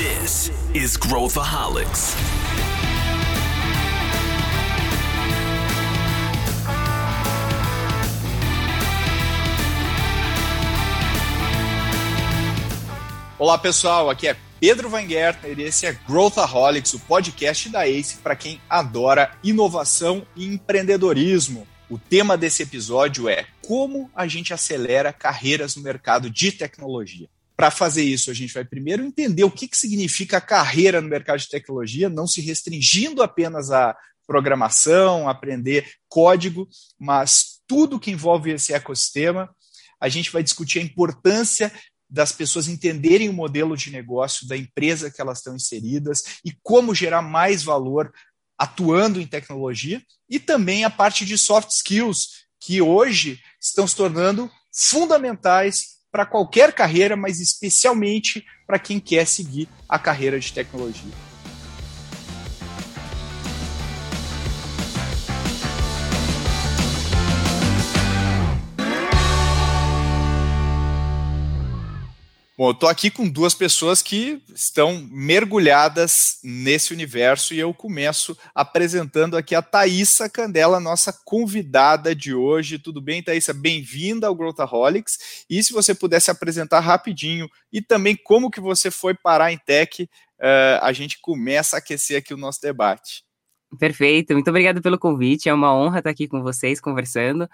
This is Growthaholics. Olá pessoal, aqui é Pedro Van Gertner e esse é Growthaholics, o podcast da ACE para quem adora inovação e empreendedorismo. O tema desse episódio é como a gente acelera carreiras no mercado de tecnologia. Para fazer isso, a gente vai primeiro entender o que, que significa carreira no mercado de tecnologia, não se restringindo apenas a programação, aprender código, mas tudo que envolve esse ecossistema. A gente vai discutir a importância das pessoas entenderem o modelo de negócio da empresa que elas estão inseridas e como gerar mais valor atuando em tecnologia, e também a parte de soft skills, que hoje estão se tornando fundamentais para qualquer carreira, mas especialmente para quem quer seguir a carreira de tecnologia. Bom, eu estou aqui com duas pessoas que estão mergulhadas nesse universo e eu começo apresentando aqui a Thaisa Candela, nossa convidada de hoje. Tudo bem, Thaisa? Bem-vinda ao Growthaholics. E se você pudesse apresentar rapidinho e também como que você foi parar em tech, uh, a gente começa a aquecer aqui o nosso debate. Perfeito, muito obrigado pelo convite. É uma honra estar aqui com vocês conversando.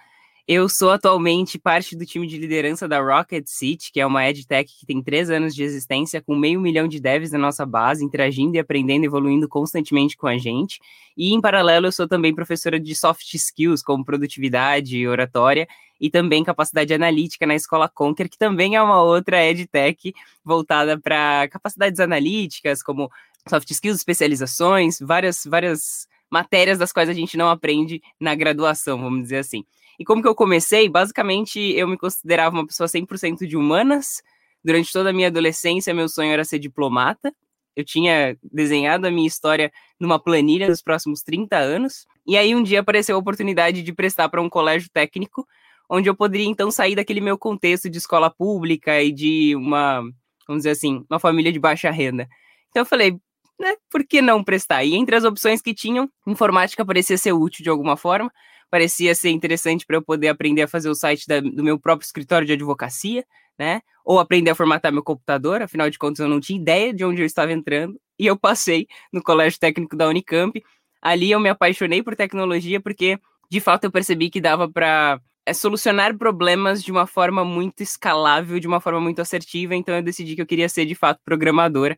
Eu sou atualmente parte do time de liderança da Rocket City, que é uma edtech que tem três anos de existência, com meio milhão de devs na nossa base, interagindo e aprendendo, evoluindo constantemente com a gente. E, em paralelo, eu sou também professora de soft skills, como produtividade, oratória, e também capacidade analítica na Escola Conquer, que também é uma outra edtech voltada para capacidades analíticas, como soft skills, especializações, várias, várias matérias das quais a gente não aprende na graduação, vamos dizer assim. E como que eu comecei? Basicamente, eu me considerava uma pessoa 100% de humanas. Durante toda a minha adolescência, meu sonho era ser diplomata. Eu tinha desenhado a minha história numa planilha dos próximos 30 anos. E aí, um dia apareceu a oportunidade de prestar para um colégio técnico, onde eu poderia então sair daquele meu contexto de escola pública e de uma, vamos dizer assim, uma família de baixa renda. Então eu falei, né, por que não prestar? E entre as opções que tinham, informática parecia ser útil de alguma forma parecia ser interessante para eu poder aprender a fazer o site da, do meu próprio escritório de advocacia, né? Ou aprender a formatar meu computador, afinal de contas eu não tinha ideia de onde eu estava entrando, e eu passei no Colégio Técnico da Unicamp. Ali eu me apaixonei por tecnologia porque, de fato, eu percebi que dava para é, solucionar problemas de uma forma muito escalável, de uma forma muito assertiva, então eu decidi que eu queria ser, de fato, programadora.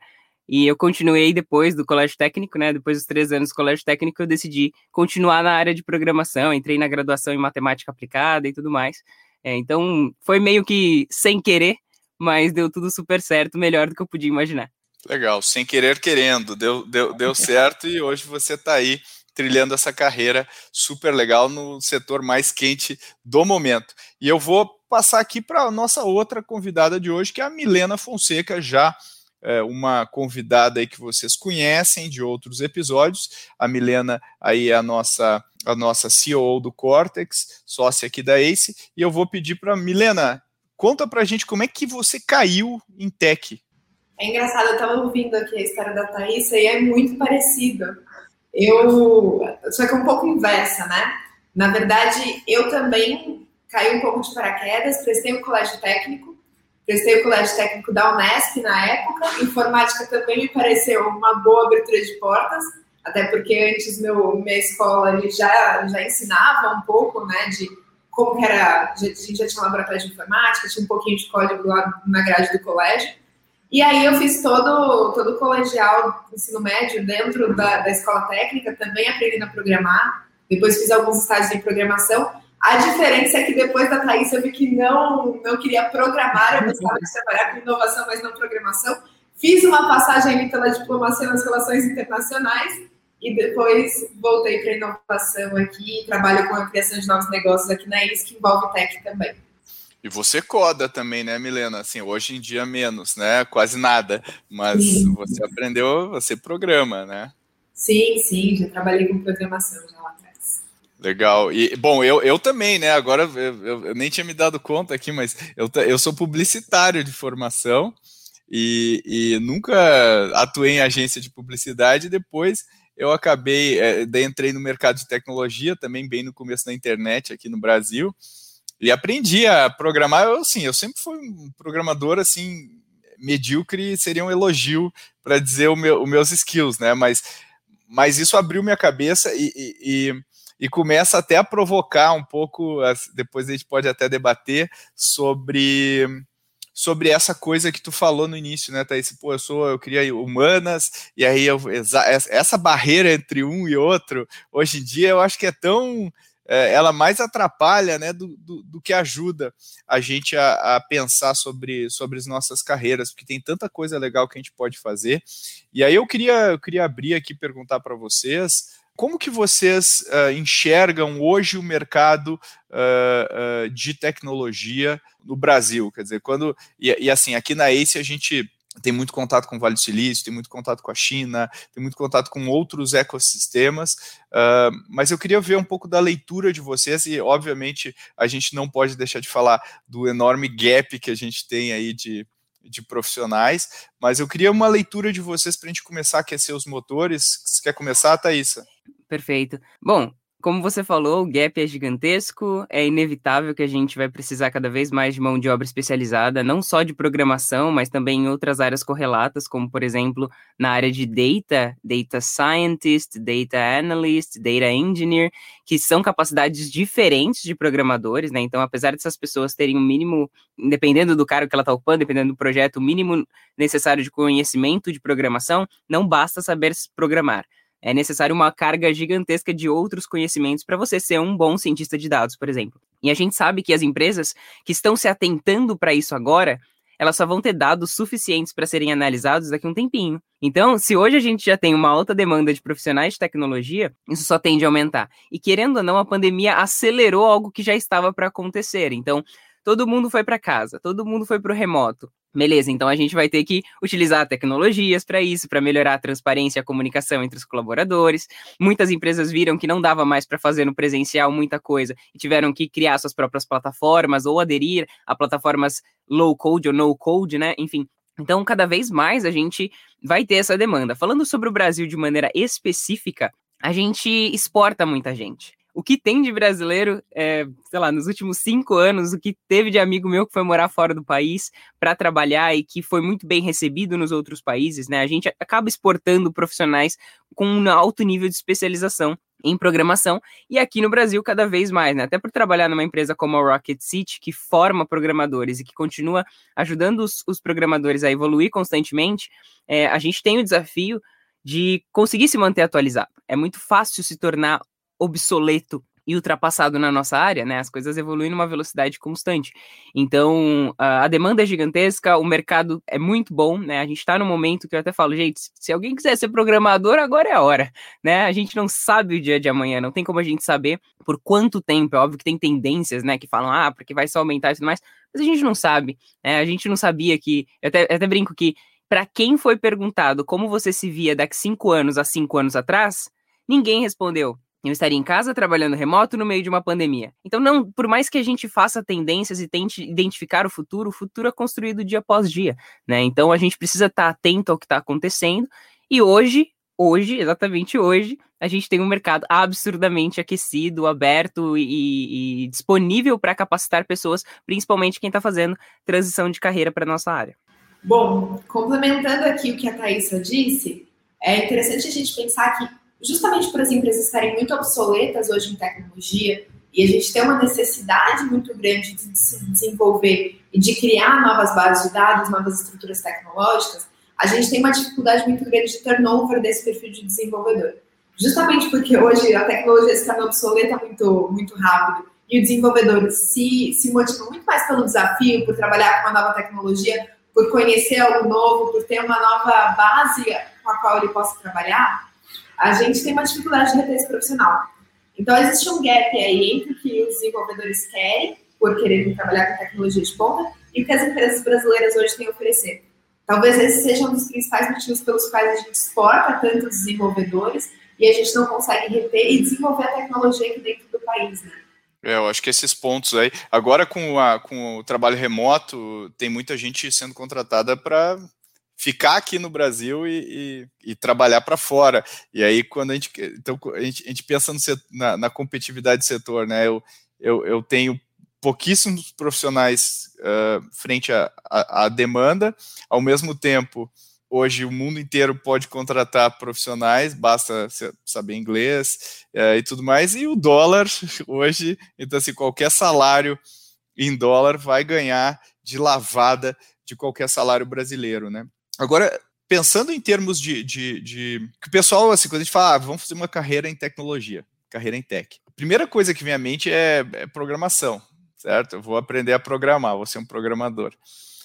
E eu continuei depois do colégio técnico, né? Depois dos três anos do colégio técnico, eu decidi continuar na área de programação. Entrei na graduação em matemática aplicada e tudo mais. É, então, foi meio que sem querer, mas deu tudo super certo, melhor do que eu podia imaginar. Legal, sem querer querendo, deu, deu, deu certo e hoje você está aí trilhando essa carreira super legal no setor mais quente do momento. E eu vou passar aqui para a nossa outra convidada de hoje, que é a Milena Fonseca, já é, uma convidada aí que vocês conhecem de outros episódios. A Milena aí é a nossa a nossa CEO do Cortex, sócia aqui da Ace, e eu vou pedir para Milena, conta para a gente como é que você caiu em tech. É engraçado, eu estava ouvindo aqui a história da Thaís e é muito parecido. Eu, só que é um pouco inversa, né? Na verdade, eu também caí um pouco de paraquedas, prestei o um colégio técnico, Prestei o colégio técnico da Unesp na época. Informática também me pareceu uma boa abertura de portas, até porque antes meu minha escola ele já já ensinava um pouco, né, de como era, a gente já tinha um laboratório de informática, tinha um pouquinho de código lá na grade do colégio. E aí eu fiz todo todo o colegial, ensino médio dentro da, da escola técnica, também aprendendo a programar. Depois fiz alguns estágios de programação a diferença é que depois da Thaís eu vi que não, não queria programar, eu gostava de trabalhar com inovação, mas não programação. Fiz uma passagem pela diplomacia nas relações internacionais e depois voltei para inovação aqui, trabalho com a criação de novos negócios aqui na IS, que envolve tech também. E você coda também, né, Milena? Assim, hoje em dia menos, né? Quase nada. Mas sim. você aprendeu, você programa, né? Sim, sim, já trabalhei com programação já lá atrás. Legal. E, bom, eu, eu também, né? Agora eu, eu, eu, nem tinha me dado conta aqui, mas eu, eu sou publicitário de formação. e, e nunca atuei em agência de publicidade. Depois eu acabei, é, daí entrei no mercado de tecnologia, também bem no começo da internet aqui no Brasil, e aprendi a programar. Eu, assim, eu sempre fui um programador assim medíocre, seria um elogio para dizer os meu, meus skills, né? Mas, mas isso abriu minha cabeça e, e, e e começa até a provocar um pouco, depois a gente pode até debater sobre sobre essa coisa que tu falou no início, né, Thaís? Pô, eu sou, eu queria humanas, e aí eu, essa barreira entre um e outro, hoje em dia eu acho que é tão. É, ela mais atrapalha né, do, do, do, que ajuda a gente a, a, pensar sobre, sobre as nossas carreiras, porque tem tanta coisa legal que a gente pode fazer. E aí eu queria, eu queria abrir aqui perguntar para vocês como que vocês uh, enxergam hoje o mercado uh, uh, de tecnologia no Brasil? Quer dizer, quando. E, e, assim, aqui na ACE a gente tem muito contato com o Vale do Silício, tem muito contato com a China, tem muito contato com outros ecossistemas, mas eu queria ver um pouco da leitura de vocês, e obviamente a gente não pode deixar de falar do enorme gap que a gente tem aí de de profissionais, mas eu queria uma leitura de vocês para a gente começar a aquecer os motores. Você quer começar, Thaisa? Perfeito. Bom, como você falou, o gap é gigantesco, é inevitável que a gente vai precisar cada vez mais de mão de obra especializada, não só de programação, mas também em outras áreas correlatas, como, por exemplo, na área de data, data scientist, data analyst, data engineer, que são capacidades diferentes de programadores, né? Então, apesar dessas pessoas terem o um mínimo, dependendo do cargo que ela está ocupando, dependendo do projeto, o mínimo necessário de conhecimento de programação, não basta saber programar é necessário uma carga gigantesca de outros conhecimentos para você ser um bom cientista de dados, por exemplo. E a gente sabe que as empresas que estão se atentando para isso agora, elas só vão ter dados suficientes para serem analisados daqui a um tempinho. Então, se hoje a gente já tem uma alta demanda de profissionais de tecnologia, isso só tende a aumentar. E querendo ou não, a pandemia acelerou algo que já estava para acontecer. Então, todo mundo foi para casa, todo mundo foi para o remoto. Beleza, então a gente vai ter que utilizar tecnologias para isso, para melhorar a transparência e a comunicação entre os colaboradores. Muitas empresas viram que não dava mais para fazer no presencial muita coisa e tiveram que criar suas próprias plataformas ou aderir a plataformas low code ou no code, né? Enfim, então, cada vez mais a gente vai ter essa demanda. Falando sobre o Brasil de maneira específica, a gente exporta muita gente o que tem de brasileiro, é, sei lá, nos últimos cinco anos, o que teve de amigo meu que foi morar fora do país para trabalhar e que foi muito bem recebido nos outros países, né? A gente acaba exportando profissionais com um alto nível de especialização em programação e aqui no Brasil cada vez mais, né? Até por trabalhar numa empresa como a Rocket City, que forma programadores e que continua ajudando os, os programadores a evoluir constantemente, é, a gente tem o desafio de conseguir se manter atualizado. É muito fácil se tornar obsoleto e ultrapassado na nossa área, né? As coisas evoluem numa velocidade constante. Então, a demanda é gigantesca, o mercado é muito bom, né? A gente está no momento que eu até falo, gente, se alguém quiser ser programador, agora é a hora, né? A gente não sabe o dia de amanhã, não tem como a gente saber por quanto tempo. É óbvio que tem tendências, né? Que falam, ah, porque vai só aumentar e tudo mais, mas a gente não sabe, né? A gente não sabia que. Eu até, eu até brinco que, para quem foi perguntado como você se via daqui cinco anos a cinco anos atrás, ninguém respondeu eu estaria em casa trabalhando remoto no meio de uma pandemia. Então, não, por mais que a gente faça tendências e tente identificar o futuro, o futuro é construído dia após dia, né? Então, a gente precisa estar atento ao que está acontecendo. E hoje, hoje, exatamente hoje, a gente tem um mercado absurdamente aquecido, aberto e, e disponível para capacitar pessoas, principalmente quem está fazendo transição de carreira para nossa área. Bom, complementando aqui o que a Thaisa disse, é interessante a gente pensar que justamente por as empresas estarem muito obsoletas hoje em tecnologia e a gente ter uma necessidade muito grande de se desenvolver e de criar novas bases de dados, novas estruturas tecnológicas, a gente tem uma dificuldade muito grande de turnover desse perfil de desenvolvedor. Justamente porque hoje a tecnologia se torna obsoleta muito, muito rápido e o desenvolvedor se, se motiva muito mais pelo desafio, por trabalhar com uma nova tecnologia, por conhecer algo novo, por ter uma nova base com a qual ele possa trabalhar, a gente tem uma dificuldade de reter esse profissional. Então, existe um gap aí entre o que os desenvolvedores querem, por quererem trabalhar com tecnologia de ponta, e o que as empresas brasileiras hoje têm a oferecer. Talvez esse seja um dos principais motivos pelos quais a gente exporta tantos desenvolvedores e a gente não consegue reter e desenvolver a tecnologia aqui dentro do país, né? É, eu acho que esses pontos aí. Agora, com, a, com o trabalho remoto, tem muita gente sendo contratada para ficar aqui no Brasil e, e, e trabalhar para fora. E aí, quando a gente, então, a gente, a gente pensa setor, na, na, competitividade do setor, né? Eu, eu, eu tenho pouquíssimos profissionais uh, frente à demanda, ao mesmo tempo, hoje o mundo inteiro pode contratar profissionais, basta saber inglês uh, e tudo mais, e o dólar hoje, então assim, qualquer salário em dólar vai ganhar de lavada de qualquer salário brasileiro, né? Agora, pensando em termos de, de, de, que o pessoal, assim, quando a gente fala, ah, vamos fazer uma carreira em tecnologia, carreira em tech, a primeira coisa que vem à mente é, é programação, certo? Eu vou aprender a programar, vou ser um programador.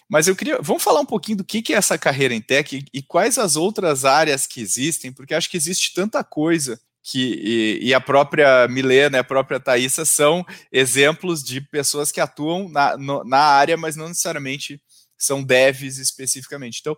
Mas eu queria, vamos falar um pouquinho do que, que é essa carreira em tech e, e quais as outras áreas que existem, porque acho que existe tanta coisa que e, e, a própria Milena, a própria Thaisa são exemplos de pessoas que atuam na, no, na área, mas não necessariamente são devs especificamente. Então,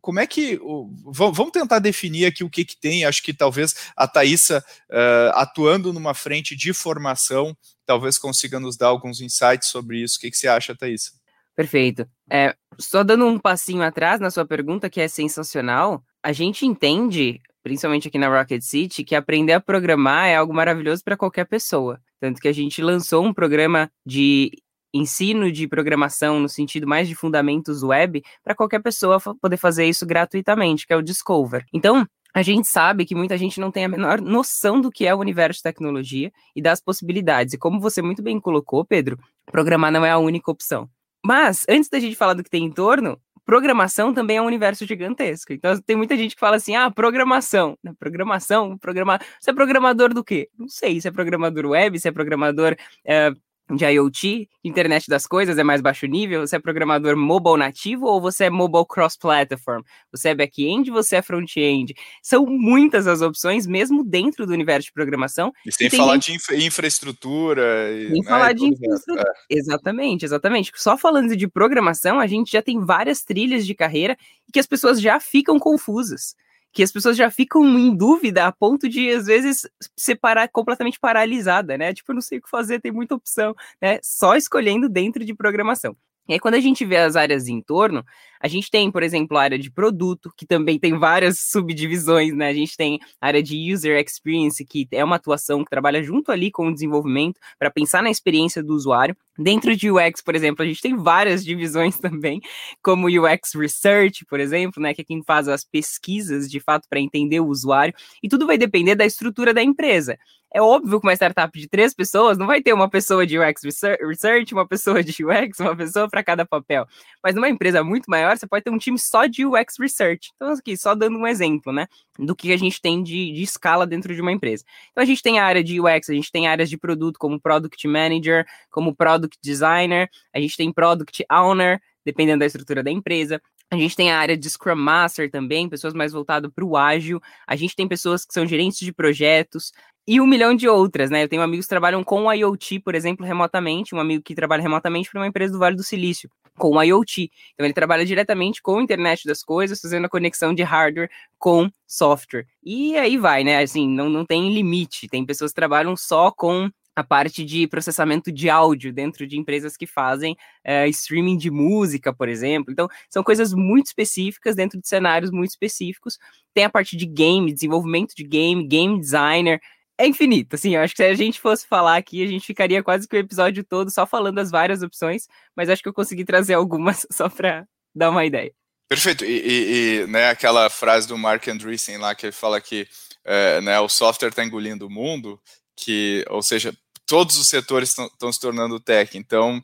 como é que. Vamos tentar definir aqui o que, que tem. Acho que talvez a Thaisa, uh, atuando numa frente de formação, talvez consiga nos dar alguns insights sobre isso. O que, que você acha, Thaisa? Perfeito. É, só dando um passinho atrás na sua pergunta, que é sensacional, a gente entende, principalmente aqui na Rocket City, que aprender a programar é algo maravilhoso para qualquer pessoa. Tanto que a gente lançou um programa de ensino de programação no sentido mais de fundamentos web para qualquer pessoa poder fazer isso gratuitamente, que é o Discover. Então, a gente sabe que muita gente não tem a menor noção do que é o universo de tecnologia e das possibilidades. E como você muito bem colocou, Pedro, programar não é a única opção. Mas, antes da gente falar do que tem em torno, programação também é um universo gigantesco. Então, tem muita gente que fala assim: ah, programação. Programação, programar. Você é programador do quê? Não sei. Você é programador web, você é programador. Uh, de IoT, internet das coisas, é mais baixo nível? Você é programador mobile nativo ou você é mobile cross-platform? Você é back-end, você é front-end? São muitas as opções, mesmo dentro do universo de programação. E sem falar gente... de infra infraestrutura. E, sem né, falar de infraestrutura. É. Exatamente, exatamente. Só falando de programação, a gente já tem várias trilhas de carreira que as pessoas já ficam confusas que as pessoas já ficam em dúvida a ponto de, às vezes, separar completamente paralisada, né? Tipo, eu não sei o que fazer, tem muita opção, né? Só escolhendo dentro de programação. E aí, quando a gente vê as áreas em torno, a gente tem, por exemplo, a área de produto, que também tem várias subdivisões, né? A gente tem a área de user experience, que é uma atuação que trabalha junto ali com o desenvolvimento para pensar na experiência do usuário. Dentro de UX, por exemplo, a gente tem várias divisões também, como UX Research, por exemplo, né, que é quem faz as pesquisas de fato para entender o usuário, e tudo vai depender da estrutura da empresa. É óbvio que uma startup de três pessoas não vai ter uma pessoa de UX Research, uma pessoa de UX, uma pessoa para cada papel. Mas numa empresa muito maior, você pode ter um time só de UX Research. Então, aqui, só dando um exemplo, né? Do que a gente tem de, de escala dentro de uma empresa. Então, a gente tem a área de UX, a gente tem áreas de produto como Product Manager, como Product Designer, a gente tem Product Owner, dependendo da estrutura da empresa. A gente tem a área de Scrum Master também, pessoas mais voltadas para o ágil. A gente tem pessoas que são gerentes de projetos e um milhão de outras, né? Eu tenho amigos que trabalham com IoT, por exemplo, remotamente. Um amigo que trabalha remotamente para uma empresa do Vale do Silício, com IoT. Então, ele trabalha diretamente com a internet das coisas, fazendo a conexão de hardware com software. E aí vai, né? Assim, não, não tem limite. Tem pessoas que trabalham só com a parte de processamento de áudio dentro de empresas que fazem é, streaming de música, por exemplo. Então, são coisas muito específicas dentro de cenários muito específicos. Tem a parte de game, desenvolvimento de game, game designer. É infinito, assim, eu acho que se a gente fosse falar aqui, a gente ficaria quase que o episódio todo só falando as várias opções, mas acho que eu consegui trazer algumas só para dar uma ideia. Perfeito, e, e, e, né, aquela frase do Mark Andreessen lá, que ele fala que é, né, o software está engolindo o mundo, que, ou seja, todos os setores estão se tornando tech. Então,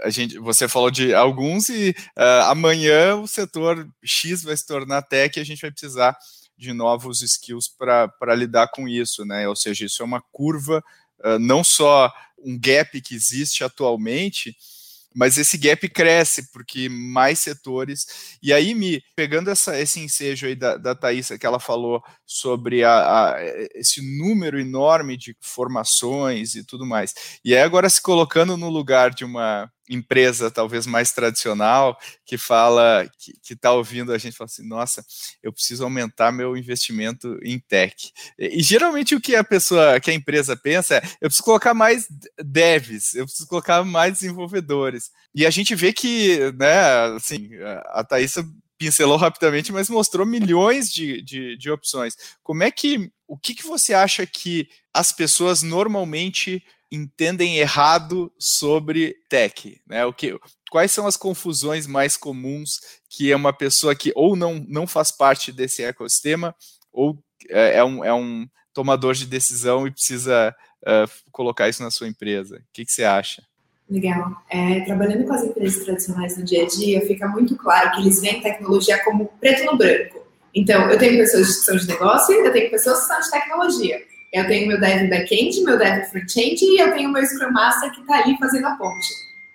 a gente, você falou de alguns e uh, amanhã o setor X vai se tornar tech e a gente vai precisar de novos skills para lidar com isso, né? Ou seja, isso é uma curva, uh, não só um gap que existe atualmente, mas esse gap cresce, porque mais setores. E aí, me pegando essa, esse ensejo aí da, da Thaisa, que ela falou sobre a, a, esse número enorme de formações e tudo mais. E aí, agora se colocando no lugar de uma empresa talvez mais tradicional que fala que está ouvindo a gente fala assim nossa eu preciso aumentar meu investimento em tech e, e, geralmente o que a pessoa que a empresa pensa é eu preciso colocar mais devs eu preciso colocar mais desenvolvedores e a gente vê que né assim a Thaisa pincelou rapidamente, mas mostrou milhões de, de, de opções. Como é que, o que, que você acha que as pessoas normalmente entendem errado sobre tech, né? O que, quais são as confusões mais comuns que é uma pessoa que ou não, não faz parte desse ecossistema ou é, é um, é um tomador de decisão e precisa uh, colocar isso na sua empresa? O que, que você acha? Legal. É, trabalhando com as empresas tradicionais no dia a dia, fica muito claro que eles veem tecnologia como preto no branco. Então, eu tenho pessoas que são de negócio eu tenho pessoas que são de tecnologia. Eu tenho meu dev back-end, meu dev front-end e eu tenho meu Scrum Master que está ali fazendo a ponte.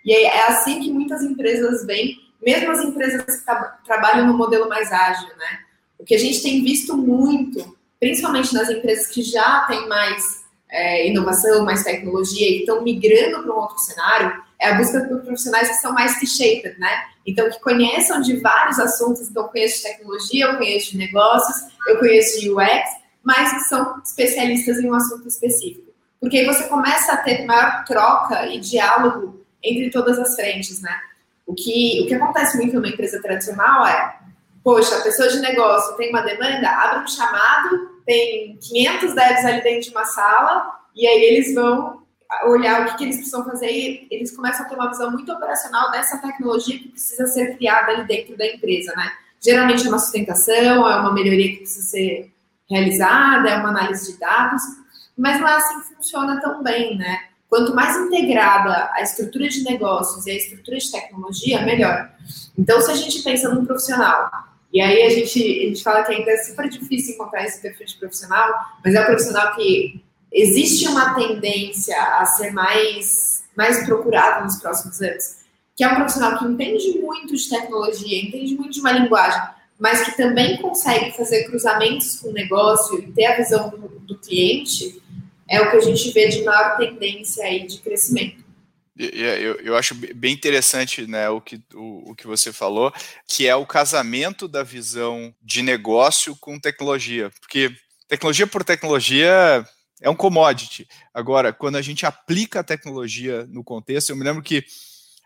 E é assim que muitas empresas veem, mesmo as empresas que tra trabalham no modelo mais ágil, né? O que a gente tem visto muito, principalmente nas empresas que já têm mais é, inovação, mais tecnologia e estão migrando para um outro cenário, é a busca por profissionais que são mais T-shaped, né? Então, que conheçam de vários assuntos. Então, eu conheço de tecnologia, eu conheço de negócios, eu conheço de UX, mas que são especialistas em um assunto específico. Porque aí você começa a ter maior troca e diálogo entre todas as frentes, né? O que, o que acontece muito numa empresa tradicional é, poxa, a pessoa de negócio tem uma demanda, abre um chamado, tem 500 devs ali dentro de uma sala, e aí eles vão olhar o que, que, eles precisam fazer e eles começam a ter uma visão muito operacional dessa tecnologia que precisa ser criada ali dentro da empresa, né? Geralmente é uma sustentação, é uma melhoria que precisa ser realizada, é uma análise de dados, mas não é assim que funciona tão bem, né? Quanto mais integrada a estrutura de negócios e a estrutura de tecnologia, melhor. Então, se a gente pensa num profissional e aí a gente, a gente fala que ainda é super difícil encontrar esse perfil de profissional, mas é um profissional que existe uma tendência a ser mais, mais procurado nos próximos anos, que é um profissional que entende muito de tecnologia, entende muito de uma linguagem, mas que também consegue fazer cruzamentos com o negócio e ter a visão do, do cliente, é o que a gente vê de maior tendência aí de crescimento. Eu, eu acho bem interessante né, o, que, o, o que você falou, que é o casamento da visão de negócio com tecnologia. Porque tecnologia por tecnologia é um commodity. Agora, quando a gente aplica a tecnologia no contexto, eu me lembro que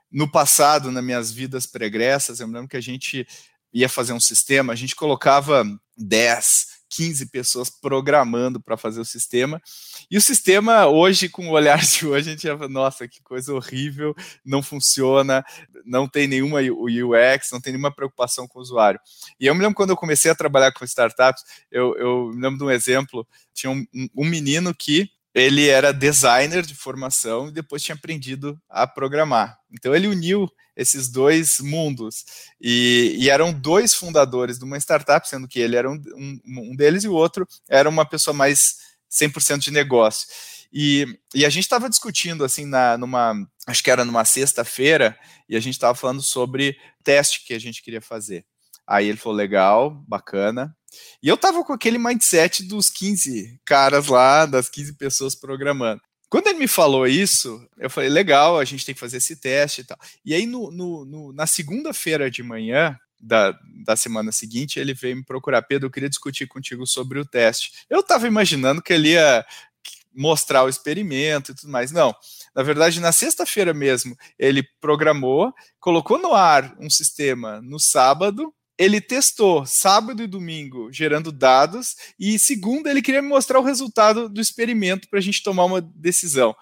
no passado, nas minhas vidas pregressas, eu me lembro que a gente ia fazer um sistema, a gente colocava 10, 15 pessoas programando para fazer o sistema. E o sistema, hoje, com o olhar de hoje, a gente já nossa, que coisa horrível, não funciona, não tem nenhuma UX, não tem nenhuma preocupação com o usuário. E eu me lembro quando eu comecei a trabalhar com startups, eu, eu me lembro de um exemplo, tinha um, um menino que ele era designer de formação e depois tinha aprendido a programar. Então ele uniu esses dois mundos. E, e, eram dois fundadores de uma startup, sendo que ele era um, um, um deles e o outro era uma pessoa mais 100% de negócio. E, e a gente estava discutindo, assim, na, numa, acho que era numa sexta-feira, e a gente estava falando sobre teste que a gente queria fazer. Aí ele falou, legal, bacana. E eu tava com aquele mindset dos 15 caras lá, das 15 pessoas programando. Quando ele me falou isso, eu falei, legal, a gente tem que fazer esse teste e tal. E aí, no, no, no na segunda-feira de manhã, da, da semana seguinte, ele veio me procurar, Pedro, eu queria discutir contigo sobre o teste. Eu estava imaginando que ele ia mostrar o experimento e tudo mais. Não. Na verdade, na sexta-feira mesmo, ele programou, colocou no ar um sistema no sábado, ele testou sábado e domingo gerando dados e segunda ele queria me mostrar o resultado do experimento para a gente tomar uma decisão.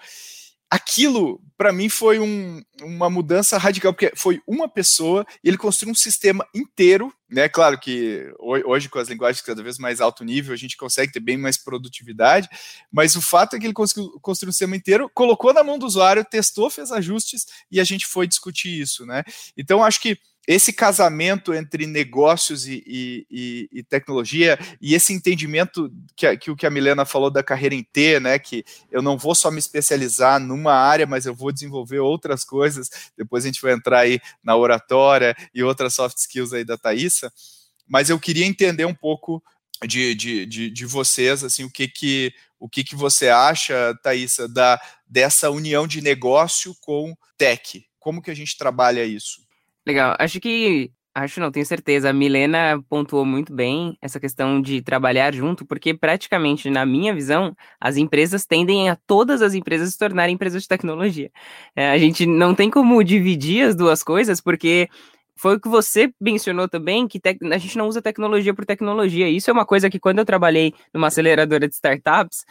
Aquilo para mim foi um, uma mudança radical porque foi uma pessoa e ele construiu um sistema inteiro, né? Claro que hoje com as linguagens cada vez mais alto nível a gente consegue ter bem mais produtividade, mas o fato é que ele conseguiu construir um sistema inteiro, colocou na mão do usuário, testou, fez ajustes e a gente foi discutir isso, né? Então acho que esse casamento entre negócios e, e, e, tecnologia e esse entendimento que, que o que a Milena falou da carreira em T, né, que eu não vou só me especializar numa área, mas eu vou desenvolver outras coisas, depois a gente vai entrar aí na oratória e outras soft skills aí da Thaisa, mas eu queria entender um pouco de, de, de, de vocês, assim, o que que, o que que você acha, Thaisa, da, dessa união de negócio com tech, como que a gente trabalha isso? Legal. Acho que. Acho não, tenho certeza. A Milena pontuou muito bem essa questão de trabalhar junto, porque praticamente, na minha visão, as empresas tendem a todas as empresas se tornarem empresas de tecnologia. É, a gente não tem como dividir as duas coisas, porque foi o que você mencionou também, que a gente não usa tecnologia por tecnologia. Isso é uma coisa que quando eu trabalhei numa aceleradora de startups,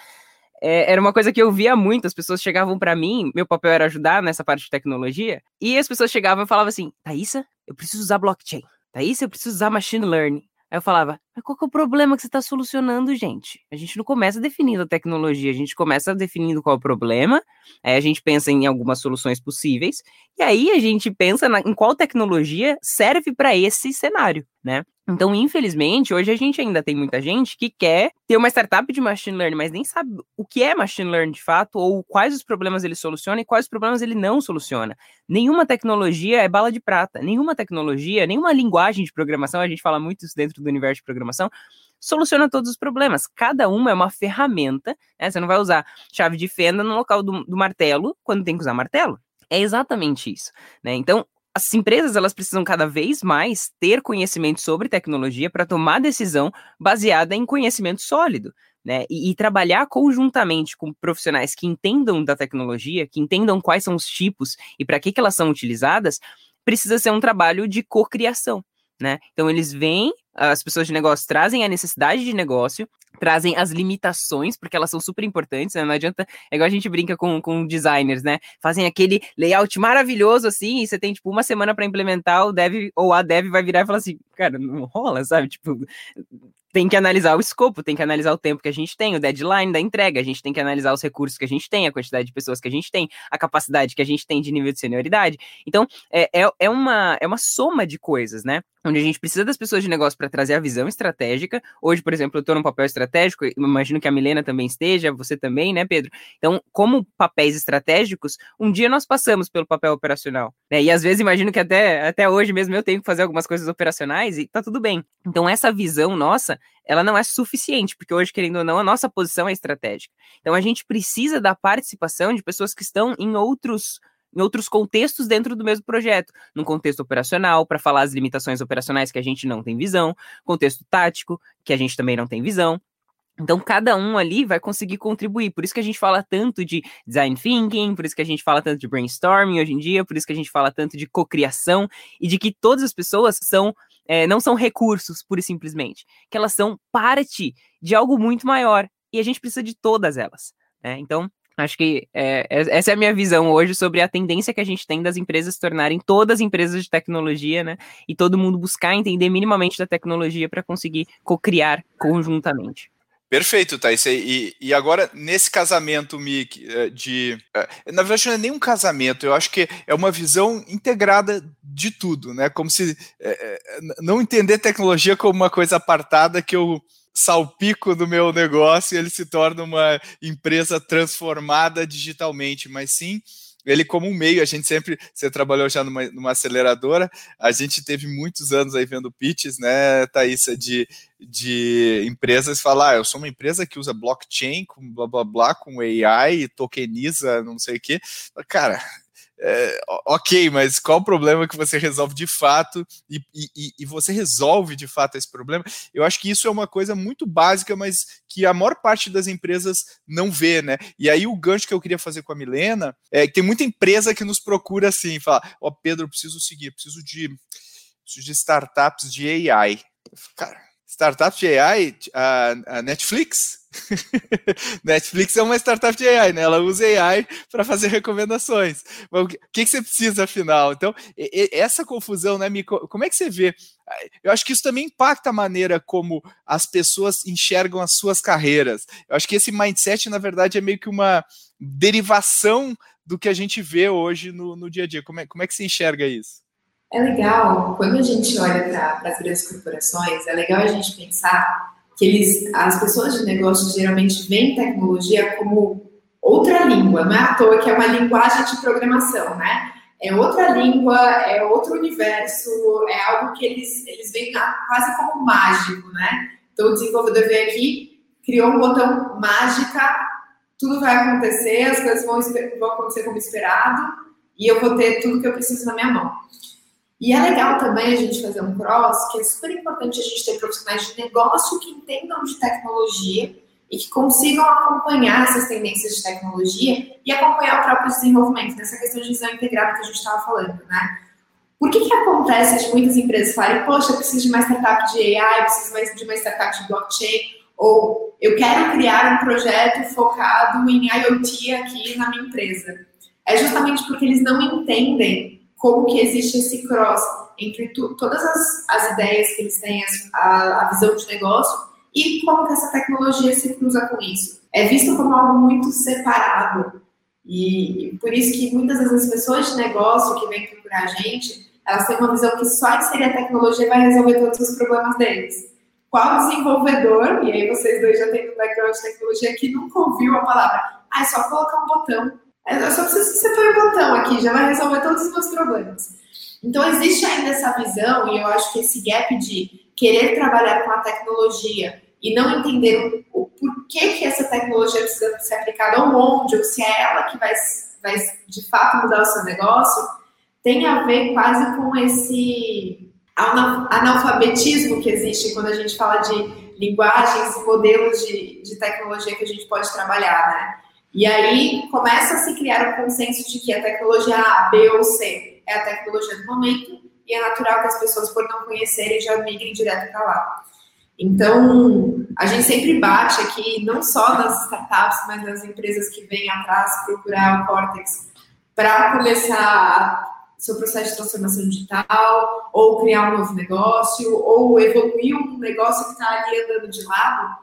é, era uma coisa que eu via muito. As pessoas chegavam para mim, meu papel era ajudar nessa parte de tecnologia, e as pessoas chegavam e falavam assim: Thaísa, eu preciso usar blockchain. Thaísa, eu preciso usar machine learning. Aí eu falava, mas qual que é o problema que você está solucionando, gente? A gente não começa definindo a tecnologia, a gente começa definindo qual é o problema, aí a gente pensa em algumas soluções possíveis, e aí a gente pensa na, em qual tecnologia serve para esse cenário, né? Então, infelizmente, hoje a gente ainda tem muita gente que quer ter uma startup de machine learning, mas nem sabe o que é machine learning de fato, ou quais os problemas ele soluciona e quais os problemas ele não soluciona. Nenhuma tecnologia é bala de prata, nenhuma tecnologia, nenhuma linguagem de programação, a gente fala muito isso dentro do universo de programação, soluciona todos os problemas. Cada uma é uma ferramenta, né? Você não vai usar chave de fenda no local do, do martelo quando tem que usar martelo. É exatamente isso, né? Então, as empresas elas precisam cada vez mais ter conhecimento sobre tecnologia para tomar decisão baseada em conhecimento sólido. Né, e, e, trabalhar conjuntamente com profissionais que entendam da tecnologia, que entendam quais são os tipos e para que, que elas são utilizadas, precisa ser um trabalho de cocriação. Né? Então eles vêm, as pessoas de negócio trazem a necessidade de negócio, trazem as limitações, porque elas são super importantes, né? Não adianta, é igual a gente brinca com, com designers, né? Fazem aquele layout maravilhoso assim, e você tem tipo uma semana para implementar, o dev ou a dev vai virar e falar assim, cara, não rola, sabe? Tipo, tem que analisar o escopo, tem que analisar o tempo que a gente tem, o deadline da entrega, a gente tem que analisar os recursos que a gente tem, a quantidade de pessoas que a gente tem, a capacidade que a gente tem de nível de senioridade. Então, é, é, é uma, é uma soma de coisas, né? Onde a gente precisa das pessoas de negócio para trazer a visão estratégica. Hoje, por exemplo, eu estou num papel estratégico, imagino que a Milena também esteja, você também, né, Pedro? Então, como papéis estratégicos, um dia nós passamos pelo papel operacional, né? E às vezes imagino que até, até hoje mesmo eu tenho que fazer algumas coisas operacionais e tá tudo bem. Então, essa visão nossa ela não é suficiente, porque hoje, querendo ou não, a nossa posição é estratégica. Então a gente precisa da participação de pessoas que estão em outros em outros contextos dentro do mesmo projeto, num contexto operacional, para falar as limitações operacionais que a gente não tem visão, contexto tático, que a gente também não tem visão. Então, cada um ali vai conseguir contribuir. Por isso que a gente fala tanto de design thinking, por isso que a gente fala tanto de brainstorming hoje em dia, por isso que a gente fala tanto de cocriação e de que todas as pessoas são é, não são recursos, pura e simplesmente, que elas são parte de algo muito maior e a gente precisa de todas elas. Né? Então, acho que é, essa é a minha visão hoje sobre a tendência que a gente tem das empresas se tornarem todas empresas de tecnologia, né? E todo mundo buscar entender minimamente da tecnologia para conseguir co-criar conjuntamente. Perfeito, Thais. E, e agora, nesse casamento, Mick, eh, de. Eh, na verdade, não é nem um casamento, eu acho que é uma visão integrada de tudo, né? Como se é, não entender tecnologia como uma coisa apartada que eu salpico do meu negócio e ele se torna uma empresa transformada digitalmente, mas sim ele como um meio, a gente sempre, você trabalhou já numa, numa, aceleradora, a gente teve muitos anos aí vendo pitches, né, Thaisa, de, de empresas falar, ah, eu sou uma empresa que usa blockchain, com blá blá blá, com AI, tokeniza, não sei o quê. Cara, é, ok, mas qual o problema que você resolve de fato e, e, e, você resolve de fato esse problema? Eu acho que isso é uma coisa muito básica, mas que a maior parte das empresas não vê, né? E aí o gancho que eu queria fazer com a Milena é que tem muita empresa que nos procura assim, fala, ó, oh, Pedro, preciso seguir, preciso de, preciso de startups de AI. Cara, startup de AI, a, a Netflix. Netflix é uma startup de AI, né? Ela usa AI para fazer recomendações. O que, que, você precisa afinal? Então, e, e, essa confusão, né, Mico? Como é que você vê? Eu acho que isso também impacta a maneira como as pessoas enxergam as suas carreiras. Eu acho que esse mindset, na verdade, é meio que uma derivação do que a gente vê hoje no, no dia a dia. Como é, como é que você enxerga isso? É legal, quando a gente olha para as grandes corporações, é legal a gente pensar que eles, as pessoas de negócio geralmente veem tecnologia como outra língua, não é à toa que é uma linguagem de programação, né? É outra língua, é outro universo, é algo que eles, eles veem quase como mágico, né? Então o desenvolvedor veio aqui, criou um botão mágica, tudo vai acontecer, as coisas vão, vão acontecer como esperado, e eu vou ter tudo que eu preciso na minha mão. E é legal também a gente fazer um cross, que é super importante a gente ter profissionais de negócio que entendam de tecnologia e que consigam acompanhar essas tendências de tecnologia e acompanhar o próprio desenvolvimento, nessa questão de visão integrada que a gente estava falando, né? Por que, que acontece de muitas empresas falarem, poxa, eu preciso de uma startup de AI, eu preciso de uma startup de blockchain, ou eu quero criar um projeto focado em IoT aqui na minha empresa? É justamente porque eles não entendem como que existe esse cross entre tu, todas as, as, ideias que eles têm, a, a visão de negócio, e como que essa tecnologia se cruza com isso. É visto como algo muito separado. E, por isso que muitas vezes as pessoas de negócio que vêm procurar a gente, elas têm uma visão que só inserir a tecnologia vai resolver todos os problemas deles. Qual desenvolvedor, e aí vocês dois já têm um background de tecnologia, que nunca ouviu a palavra, ah, é só colocar um botão eu só preciso que você põe o botão aqui, já vai resolver todos os meus problemas. Então, existe ainda essa visão, e eu acho que esse gap de querer trabalhar com a tecnologia e não entender o, o porquê que essa tecnologia precisa ser aplicada ou onde, ou se é ela que vai, vai de fato mudar o seu negócio, tem a ver quase com esse analfabetismo que existe quando a gente fala de linguagens e modelos de, de tecnologia que a gente pode trabalhar, né? E aí começa a se criar um consenso de que a tecnologia A, B ou C é a tecnologia do momento e é natural que as pessoas, por não conhecerem, já migrem direto para lá. Então, a gente sempre bate aqui, não só nas startups, mas nas empresas que vêm atrás procurar o Cortex para começar seu processo de transformação digital, ou criar um novo negócio, ou evoluir um negócio que está ali andando de lado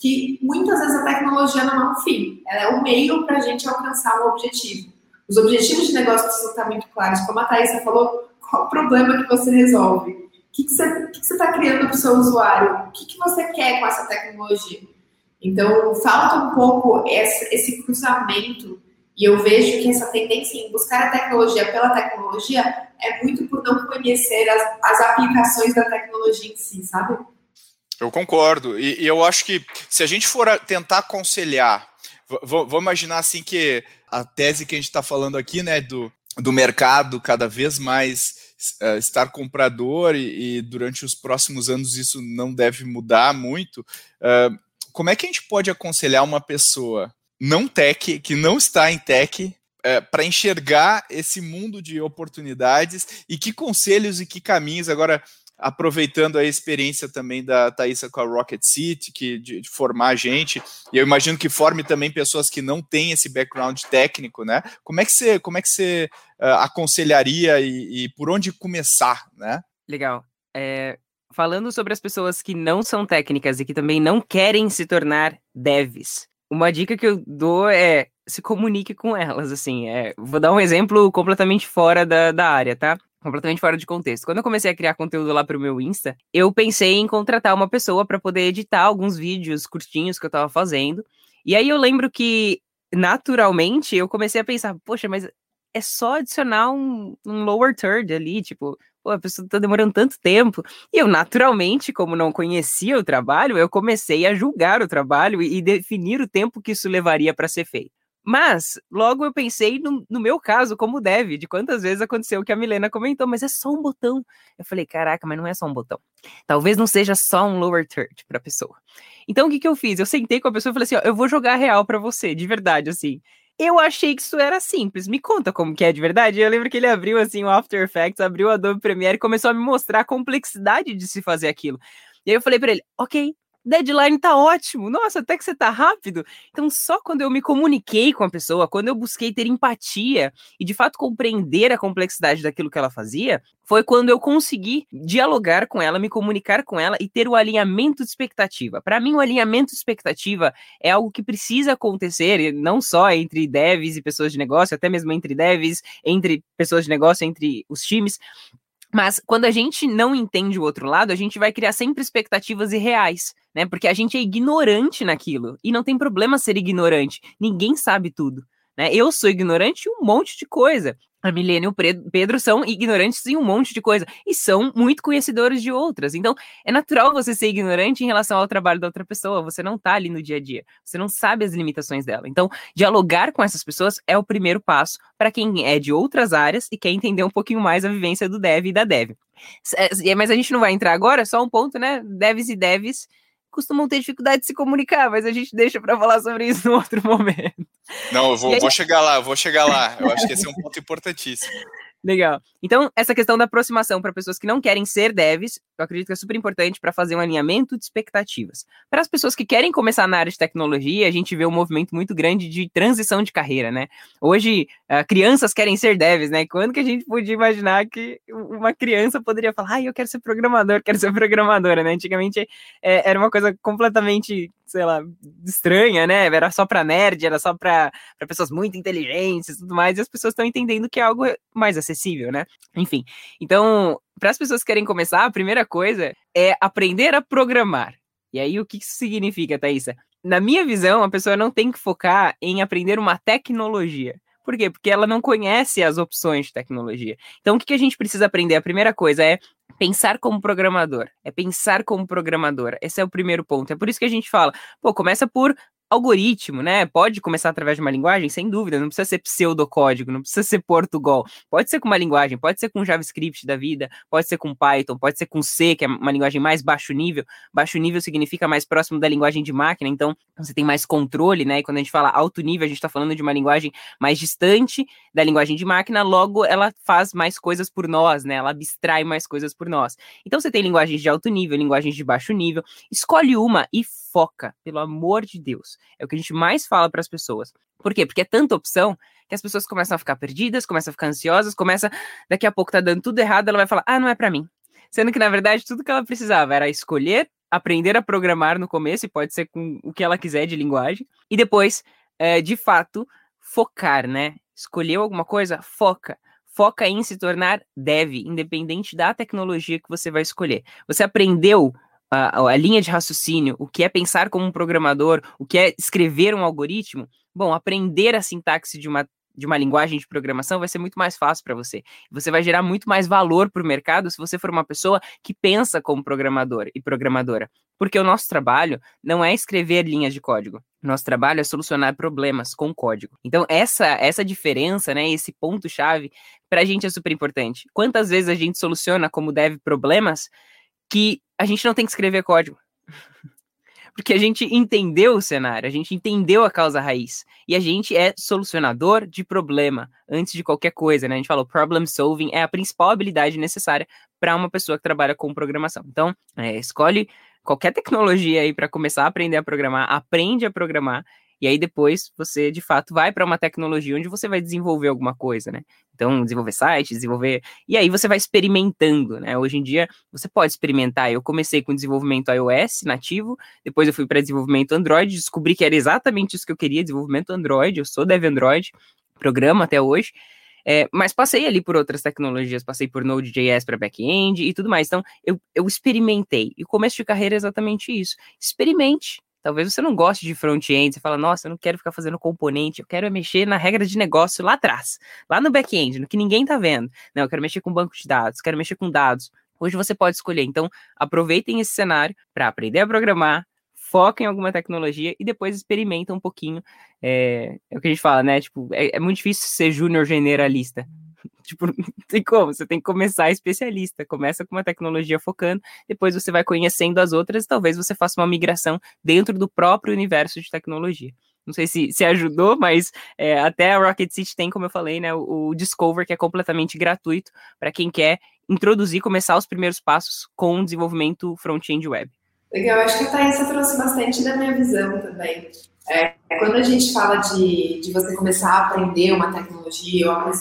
que muitas vezes a tecnologia não é um fim, ela é o um meio para a gente alcançar um objetivo. Os objetivos de negócio precisam estar muito claros. Como a Thaisa falou, qual o problema que você resolve? O que, que você está criando para o seu usuário? O que, que você quer com essa tecnologia? Então, falta um pouco esse, esse cruzamento e eu vejo que essa tendência em buscar a tecnologia pela tecnologia é muito por não conhecer as, as aplicações da tecnologia em si, sabe? Eu concordo. E, e, eu acho que se a gente for tentar aconselhar, vamos imaginar assim que a tese que a gente está falando aqui, né, do, do mercado cada vez mais uh, estar comprador e, e, durante os próximos anos isso não deve mudar muito. Uh, como é que a gente pode aconselhar uma pessoa não tech, que não está em tech, é, para enxergar esse mundo de oportunidades e que conselhos e que caminhos agora aproveitando a experiência também da Thaisa com a Rocket City, que de, de, formar gente, e eu imagino que forme também pessoas que não têm esse background técnico, né? Como é que você, como é que você uh, aconselharia e, e, por onde começar, né? Legal. É, falando sobre as pessoas que não são técnicas e que também não querem se tornar devs, uma dica que eu dou é se comunique com elas, assim, é, vou dar um exemplo completamente fora da, da área, tá? Completamente fora de contexto. Quando eu comecei a criar conteúdo lá pro meu Insta, eu pensei em contratar uma pessoa para poder editar alguns vídeos curtinhos que eu tava fazendo. E aí eu lembro que naturalmente eu comecei a pensar, poxa, mas é só adicionar um, um lower third ali, tipo, pô, a pessoa tá demorando tanto tempo. E eu, naturalmente, como não conhecia o trabalho, eu comecei a julgar o trabalho e, e definir o tempo que isso levaria para ser feito. Mas, logo eu pensei no, no, meu caso, como deve, de quantas vezes aconteceu o que a Milena comentou, mas é só um botão. Eu falei, caraca, mas não é só um botão. Talvez não seja só um lower third para a pessoa. Então, o que, que eu fiz? Eu sentei com a pessoa e falei assim: ó, eu vou jogar real para você, de verdade, assim. Eu achei que isso era simples. Me conta como que é de verdade. Eu lembro que ele abriu assim o After Effects, abriu o Adobe Premiere e começou a me mostrar a complexidade de se fazer aquilo. E aí eu falei para ele: ok, deadline tá ótimo, nossa, até que você tá rápido. Então, só quando eu me comuniquei com a pessoa, quando eu busquei ter empatia e de fato compreender a complexidade daquilo que ela fazia, foi quando eu consegui dialogar com ela, me comunicar com ela e ter o alinhamento de expectativa. Para mim, o alinhamento de expectativa é algo que precisa acontecer, não só entre devs e pessoas de negócio, até mesmo entre devs, entre pessoas de negócio, entre os times, mas quando a gente não entende o outro lado, a gente vai criar sempre expectativas irreais, né? Porque a gente é ignorante naquilo. E não tem problema ser ignorante. Ninguém sabe tudo. Né? Eu sou ignorante em um monte de coisa a Milene e o Pedro são ignorantes em um monte de coisa e são muito conhecedores de outras. Então, é natural você ser ignorante em relação ao trabalho da outra pessoa. Você não tá ali no dia a dia, você não sabe as limitações dela. Então, dialogar com essas pessoas é o primeiro passo para quem é de outras áreas e quer entender um pouquinho mais a vivência do dev e da dev. É, mas a gente não vai entrar agora, só um ponto, né? Devs e devs costumam ter dificuldade de se comunicar, mas a gente deixa para falar sobre isso em outro momento. Não, eu vou, aí... vou chegar lá, vou chegar lá. Eu acho que esse é um ponto importantíssimo. Legal. Então, essa questão da aproximação para pessoas que não querem ser devs, eu acredito que é super importante para fazer um alinhamento de expectativas. Para as pessoas que querem começar na área de tecnologia, a gente vê um movimento muito grande de transição de carreira, né? Hoje, uh, crianças querem ser devs, né? Quando que a gente podia imaginar que uma criança poderia falar, ah, eu quero ser programador, quero ser programadora, né? Antigamente é, era uma coisa completamente sei lá, estranha, né? Era só para nerd, era só para pessoas muito inteligentes e tudo mais, e as pessoas estão entendendo que é algo mais acessível, né? Enfim, então, para as pessoas que querem começar, a primeira coisa é aprender a programar. E aí, o que isso significa, Thaisa? Na minha visão, a pessoa não tem que focar em aprender uma tecnologia. Por quê? Porque ela não conhece as opções de tecnologia. Então, o que a gente precisa aprender? A primeira coisa é pensar como programador. É pensar como programador. Esse é o primeiro ponto. É por isso que a gente fala, pô, começa por algoritmo, né? Pode começar através de uma linguagem, sem dúvida, não precisa ser pseudocódigo, não precisa ser Portugal. Pode ser com uma linguagem, pode ser com JavaScript da vida, pode ser com Python, pode ser com C, que é uma linguagem mais baixo nível. Baixo nível significa mais próximo da linguagem de máquina, então você tem mais controle, né? E quando a gente fala alto nível, a gente está falando de uma linguagem mais distante da linguagem de máquina, logo ela faz mais coisas por nós, né? Ela abstrai mais coisas por nós. Então você tem linguagens de alto nível, linguagens de baixo nível. Escolhe uma e foca, pelo amor de Deus. É o que a gente mais fala para as pessoas. Por quê? Porque é tanta opção que as pessoas começam a ficar perdidas, começam a ficar ansiosas, começa daqui a pouco tá dando tudo errado, ela vai falar: "Ah, não é para mim". Sendo que na verdade tudo que ela precisava era escolher, aprender a programar no começo, e pode ser com o que ela quiser de linguagem, e depois, é, de fato, focar, né? Escolheu alguma coisa? Foca foca em se tornar dev, independente da tecnologia que você vai escolher. Você aprendeu a, a, linha de raciocínio, o que é pensar como um programador, o que é escrever um algoritmo, bom, aprender a sintaxe de uma, de uma linguagem de programação vai ser muito mais fácil para você. Você vai gerar muito mais valor para o mercado se você for uma pessoa que pensa como programador e programadora. Porque o nosso trabalho não é escrever linhas de código. Nosso trabalho é solucionar problemas com código. Então, essa essa diferença, né, esse ponto-chave, para a gente é super importante. Quantas vezes a gente soluciona como deve problemas que a gente não tem que escrever código. Porque a gente entendeu o cenário, a gente entendeu a causa raiz. E a gente é solucionador de problema antes de qualquer coisa, né? A gente falou problem solving é a principal habilidade necessária para uma pessoa que trabalha com programação. Então, é, escolhe qualquer tecnologia aí para começar a aprender a programar, aprende a programar e aí depois você de fato vai para uma tecnologia onde você vai desenvolver alguma coisa, né? Então, desenvolver sites, desenvolver. E aí você vai experimentando, né? Hoje em dia você pode experimentar. Eu comecei com desenvolvimento iOS nativo, depois eu fui para desenvolvimento Android, descobri que era exatamente isso que eu queria, desenvolvimento Android. Eu sou dev Android, programa até hoje. É, mas passei ali por outras tecnologias, passei por Node.js para back-end e tudo mais. Então, eu, eu experimentei. E o começo de carreira é exatamente isso. Experimente, Talvez você não goste de front-end, você fala, nossa, eu não quero ficar fazendo componente, eu quero é mexer na regra de negócio lá atrás, lá no back-end, no que ninguém tá vendo. Não, eu quero mexer com banco de dados, quero mexer com dados. Hoje você pode escolher. Então, aproveitem esse cenário para aprender a programar, foca em alguma tecnologia e depois experimenta um pouquinho. É, é o que a gente fala, né? Tipo, é, é muito difícil ser júnior generalista. Tipo, não tem como, você tem que começar especialista. Começa com uma tecnologia focando, depois você vai conhecendo as outras e talvez você faça uma migração dentro do próprio universo de tecnologia. Não sei se, se ajudou, mas é, até a Rocket City tem, como eu falei, né, o, o Discover, que é completamente gratuito para quem quer introduzir, começar os primeiros passos com o desenvolvimento front-end web. Legal, acho que a Thaisa trouxe bastante da minha visão também. É, quando a gente fala de, de você começar a aprender uma tecnologia ou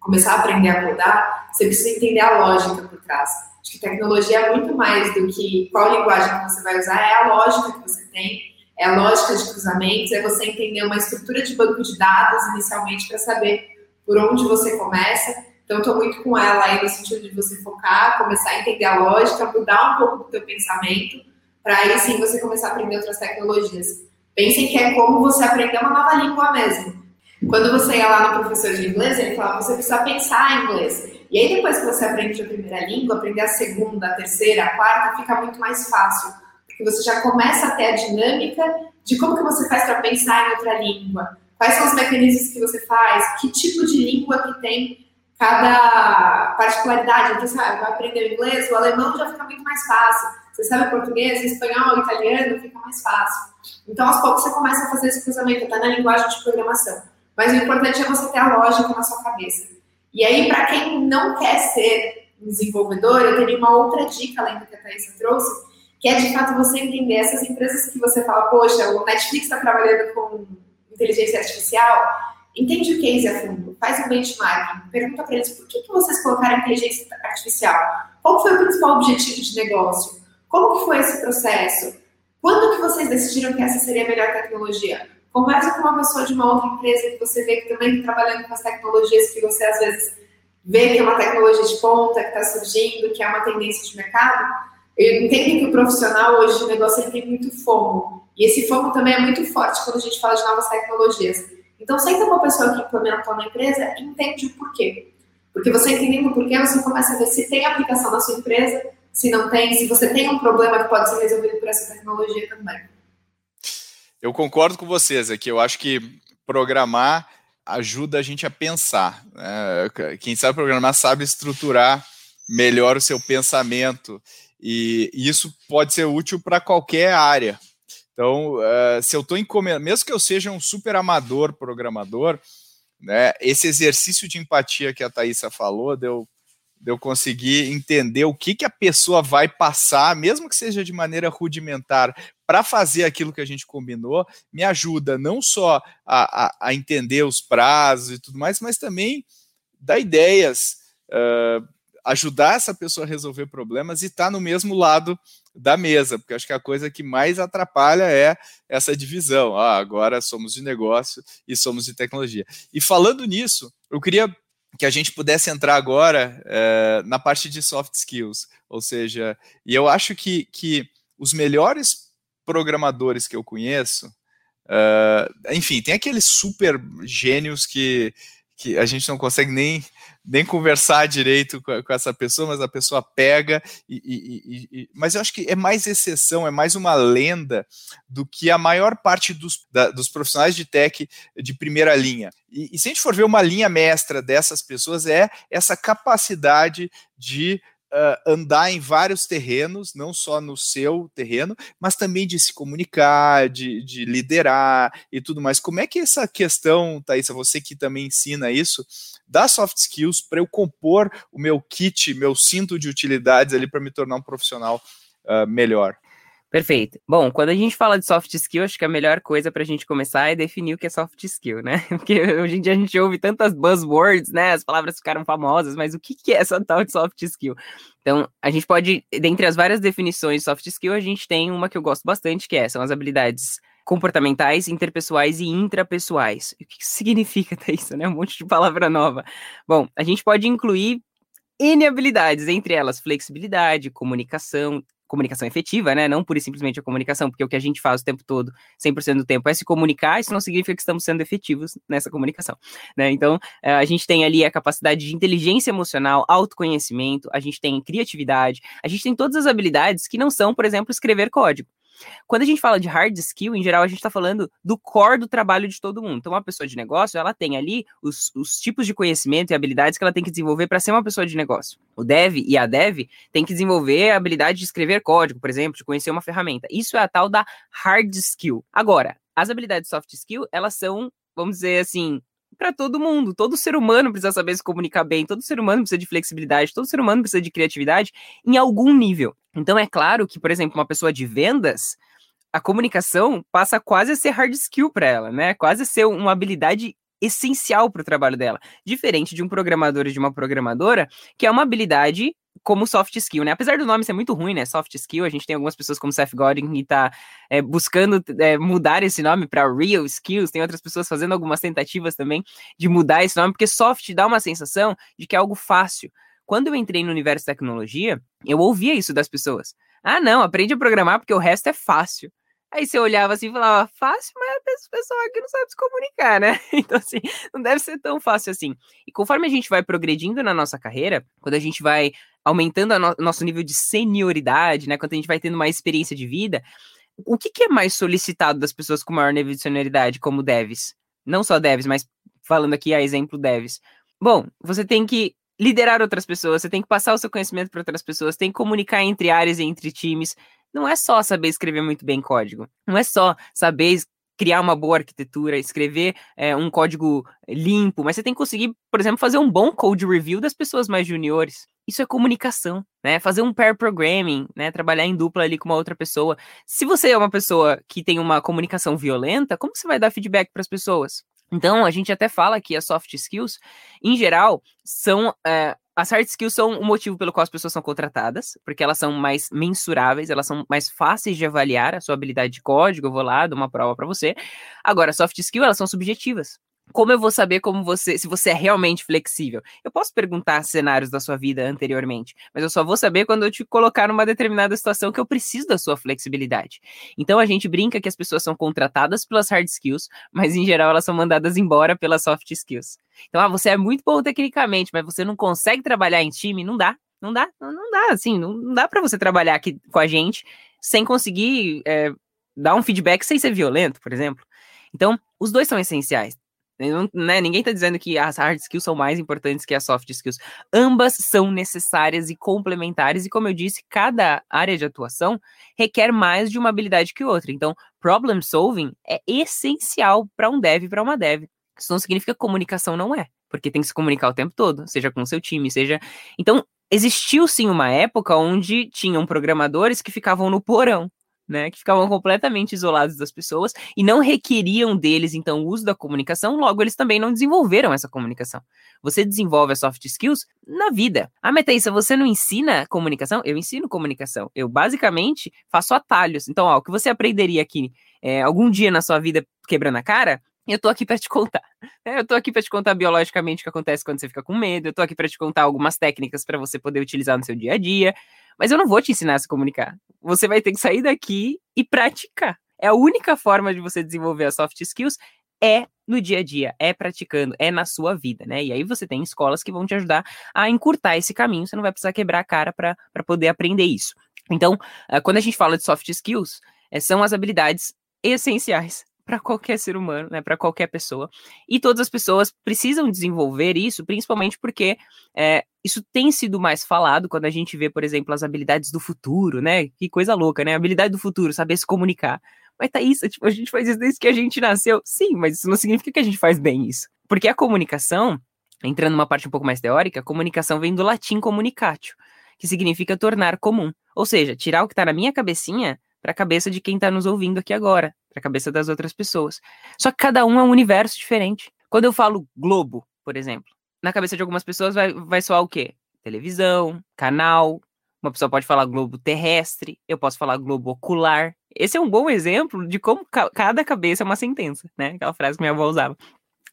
começar a aprender a codar, você precisa entender a lógica por trás. Acho que tecnologia é muito mais do que qual linguagem que você vai usar, é a lógica que você tem, é a lógica de cruzamentos, é você entender uma estrutura de banco de dados inicialmente para saber por onde você começa. Então, estou muito com ela aí no sentido de você focar, começar a entender a lógica, mudar um pouco do teu pensamento, para aí sim você começar a aprender outras tecnologias. Pensem que é como você aprender uma nova língua mesmo. Quando você ia lá no professor de inglês, ele falava você precisa pensar em inglês. E aí depois que você aprende a primeira língua, aprender a segunda, a terceira, a quarta, fica muito mais fácil. Porque você já começa a ter a dinâmica de como que você faz para pensar em outra língua. Quais são os mecanismos que você faz, que tipo de língua que tem cada particularidade. Então, você vai aprender inglês, o alemão já fica muito mais fácil. Você sabe português, espanhol, italiano, fica mais fácil. Então, aos poucos, você começa a fazer esse cruzamento, até na linguagem de programação. Mas o importante é você ter a lógica na sua cabeça. E aí, para quem não quer ser desenvolvedor, eu teria uma outra dica, além do que a Thaisa trouxe, que é de fato você entender essas empresas que você fala, poxa, o Netflix está trabalhando com inteligência artificial, entende o case a fundo, faz um benchmarking, pergunta para eles por que, que vocês colocaram inteligência artificial, qual foi o principal objetivo de negócio, como que foi esse processo, quando que vocês decidiram que essa seria a melhor tecnologia? Conversa com uma pessoa de uma outra empresa que você vê que também está trabalhando com as tecnologias que você às vezes vê que é uma tecnologia de ponta, que está surgindo, que é uma tendência de mercado. Eu entendo que o profissional hoje de negócio ele tem muito fomo. E esse fomo também é muito forte quando a gente fala de novas tecnologias. Então, senta com a pessoa que implementou na empresa entende o porquê. Porque você entendendo o porquê, você começa a ver se tem aplicação na sua empresa, se não tem, se você tem um problema que pode ser resolvido por essa tecnologia também. Eu concordo com vocês aqui. Eu acho que programar ajuda a gente a pensar. Né? Quem sabe programar sabe estruturar melhor o seu pensamento. E isso pode ser útil para qualquer área. Então, uh, se eu estou encomendando, mesmo que eu seja um super amador programador, né, esse exercício de empatia que a Thaisa falou, deu de eu conseguir entender o que, que a pessoa vai passar, mesmo que seja de maneira rudimentar, para fazer aquilo que a gente combinou, me ajuda não só a, a, a entender os prazos e tudo mais, mas também dar ideias, uh, ajudar essa pessoa a resolver problemas e estar tá no mesmo lado da mesa, porque acho que a coisa que mais atrapalha é essa divisão. Ah, agora somos de negócio e somos de tecnologia. E falando nisso, eu queria que a gente pudesse entrar agora é, na parte de soft skills, ou seja, e eu acho que, que os melhores programadores que eu conheço, uh, enfim, tem aqueles super gênios que, que a gente não consegue nem nem conversar direito com, com, essa pessoa, mas a pessoa pega e, e, e, mas eu acho que é mais exceção, é mais uma lenda do que a maior parte dos, da, dos profissionais de tech de primeira linha. E, se a gente for ver uma linha mestra dessas pessoas é essa capacidade de uh, andar em vários terrenos, não só no seu terreno, mas também de se comunicar, de, de liderar e tudo mais. Como é que essa questão, Thaisa, você que também ensina isso, dá soft skills para eu compor o meu kit, meu cinto de utilidades ali para me tornar um profissional uh, melhor? Perfeito. Bom, quando a gente fala de soft skill, acho que a melhor coisa para a gente começar é definir o que é soft skill, né? Porque hoje em dia a gente ouve tantas buzzwords, né? As palavras ficaram famosas, mas o que, é essa tal de soft skill? Então, a gente pode, dentre as várias definições de soft skill, a gente tem uma que eu gosto bastante, que é, são as habilidades comportamentais, interpessoais e intrapessoais. O que significa isso, né? Um monte de palavra nova. Bom, a gente pode incluir N habilidades, entre elas flexibilidade, comunicação, comunicação efetiva, né? Não pura e simplesmente a comunicação, porque o que a gente faz o tempo todo, 100% do tempo, é se comunicar, isso não significa que estamos sendo efetivos nessa comunicação, né? Então, eh, a gente tem ali a capacidade de inteligência emocional, autoconhecimento, a gente tem criatividade, a gente tem todas as habilidades que não são, por exemplo, escrever código. Quando a gente fala de hard skill, em geral, a gente está falando do core do trabalho de todo mundo. Então, uma pessoa de negócio, ela tem ali os, os tipos de conhecimento e habilidades que ela tem que desenvolver para ser uma pessoa de negócio. O dev e a dev tem que desenvolver a habilidade de escrever código, por exemplo, de conhecer uma ferramenta. Isso é a tal da hard skill. Agora, as habilidades soft skill, elas são, vamos dizer assim, para todo mundo. Todo ser humano precisa saber se comunicar bem, todo ser humano precisa de flexibilidade, todo ser humano precisa de criatividade em algum nível. Então é claro que, por exemplo, uma pessoa de vendas, a comunicação passa quase a ser hard skill para ela, né? Quase a ser uma habilidade essencial para o trabalho dela, diferente de um programador e de uma programadora, que é uma habilidade como soft skill, né? Apesar do nome ser muito ruim, né? Soft skill, a gente tem algumas pessoas como Seth Godin que tá é, buscando é, mudar esse nome para real skills, tem outras pessoas fazendo algumas tentativas também de mudar esse nome, porque soft dá uma sensação de que é algo fácil. Quando eu entrei no universo de tecnologia, eu ouvia isso das pessoas. Ah, não, aprende a programar porque o resto é fácil. Aí você olhava assim e falava, fácil, mas o pessoal aqui não sabe se comunicar, né? Então, assim, não deve ser tão fácil assim. E conforme a gente vai progredindo na nossa carreira, quando a gente vai aumentando o no nosso nível de senioridade, né? A gente vai tendo mais experiência de vida, o que, que, é mais solicitado das pessoas com maior nível de senioridade, como devs? Não só devs, mas falando aqui a exemplo devs. Bom, você tem que liderar outras pessoas, você tem que passar o seu conhecimento para outras pessoas, tem que comunicar entre áreas e entre times. Não é só saber escrever muito bem código. Não é só saber criar uma boa arquitetura, escrever é, um código limpo, mas você tem que conseguir, por exemplo, fazer um bom code review das pessoas mais juniores. Isso é comunicação, né? Fazer um pair programming, né? Trabalhar em dupla ali com uma outra pessoa. Se você é uma pessoa que tem uma comunicação violenta, como você vai dar feedback para as pessoas? Então, a gente até fala que as soft skills, em geral, são. É, as hard skills são o motivo pelo qual as pessoas são contratadas, porque elas são mais mensuráveis, elas são mais fáceis de avaliar a sua habilidade de código. Eu vou lá, dou uma prova para você. Agora, soft skills, elas são subjetivas como eu vou saber como você, se você é realmente flexível? Eu posso perguntar cenários da sua vida anteriormente, mas eu só vou saber quando eu te colocar numa determinada situação que eu preciso da sua flexibilidade. Então a gente brinca que as pessoas são contratadas pelas hard skills, mas em geral elas são mandadas embora pelas soft skills. Então, ah, você é muito bom tecnicamente, mas você não consegue trabalhar em time, não dá. Não dá, não dá, assim, não dá para você trabalhar aqui com a gente sem conseguir é, dar um feedback sem ser violento, por exemplo. Então, os dois são essenciais. Né, ninguém está dizendo que as hard skills são mais importantes que as soft skills. Ambas são necessárias e complementares, e como eu disse, cada área de atuação requer mais de uma habilidade que outra. Então, problem solving é essencial para um dev e para uma dev. Isso não significa que comunicação não é, porque tem que se comunicar o tempo todo, seja com o seu time, seja. Então, existiu sim uma época onde tinham programadores que ficavam no porão né, que ficavam completamente isolados das pessoas e não requeriam deles, então, o uso da comunicação, logo eles também não desenvolveram essa comunicação. Você desenvolve as soft skills na vida. Ah, Metaísa, você não ensina comunicação? Eu ensino comunicação. Eu, basicamente, faço atalhos. Então, ó, o que você aprenderia aqui é, algum dia na sua vida quebrando a cara, eu tô aqui para te contar. É, eu tô aqui para te contar biologicamente o que acontece quando você fica com medo. Eu tô aqui para te contar algumas técnicas para você poder utilizar no seu dia a dia. Mas eu não vou te ensinar a se comunicar. Você vai ter que sair daqui e praticar. É a única forma de você desenvolver as soft skills é no dia a dia, é praticando, é na sua vida, né? E aí você tem escolas que vão te ajudar a encurtar esse caminho, você não vai precisar quebrar a cara para poder aprender isso. Então, ah, quando a gente fala de soft skills, eh, são as habilidades essenciais para qualquer ser humano, né, para qualquer pessoa. E todas as pessoas precisam desenvolver isso, principalmente porque é, isso tem sido mais falado quando a gente vê, por exemplo, as habilidades do futuro, né? Que coisa louca, né? habilidade do futuro, saber se comunicar. Mas tá isso, tipo, a gente faz isso desde que a gente nasceu. Sim, mas isso não significa que a gente faz bem isso. Porque a comunicação, entrando numa parte um pouco mais teórica, a comunicação vem do latim comunicatio, que significa tornar comum. Ou seja, tirar o que está na minha cabecinha para a cabeça de quem está nos ouvindo aqui agora, para a cabeça das outras pessoas. Só que cada um é um universo diferente. Quando eu falo globo, por exemplo, na cabeça de algumas pessoas vai, vai soar o quê? Televisão, canal. Uma pessoa pode falar globo terrestre, eu posso falar globo ocular. Esse é um bom exemplo de como ca cada cabeça é uma sentença, né? Aquela frase que minha avó usava.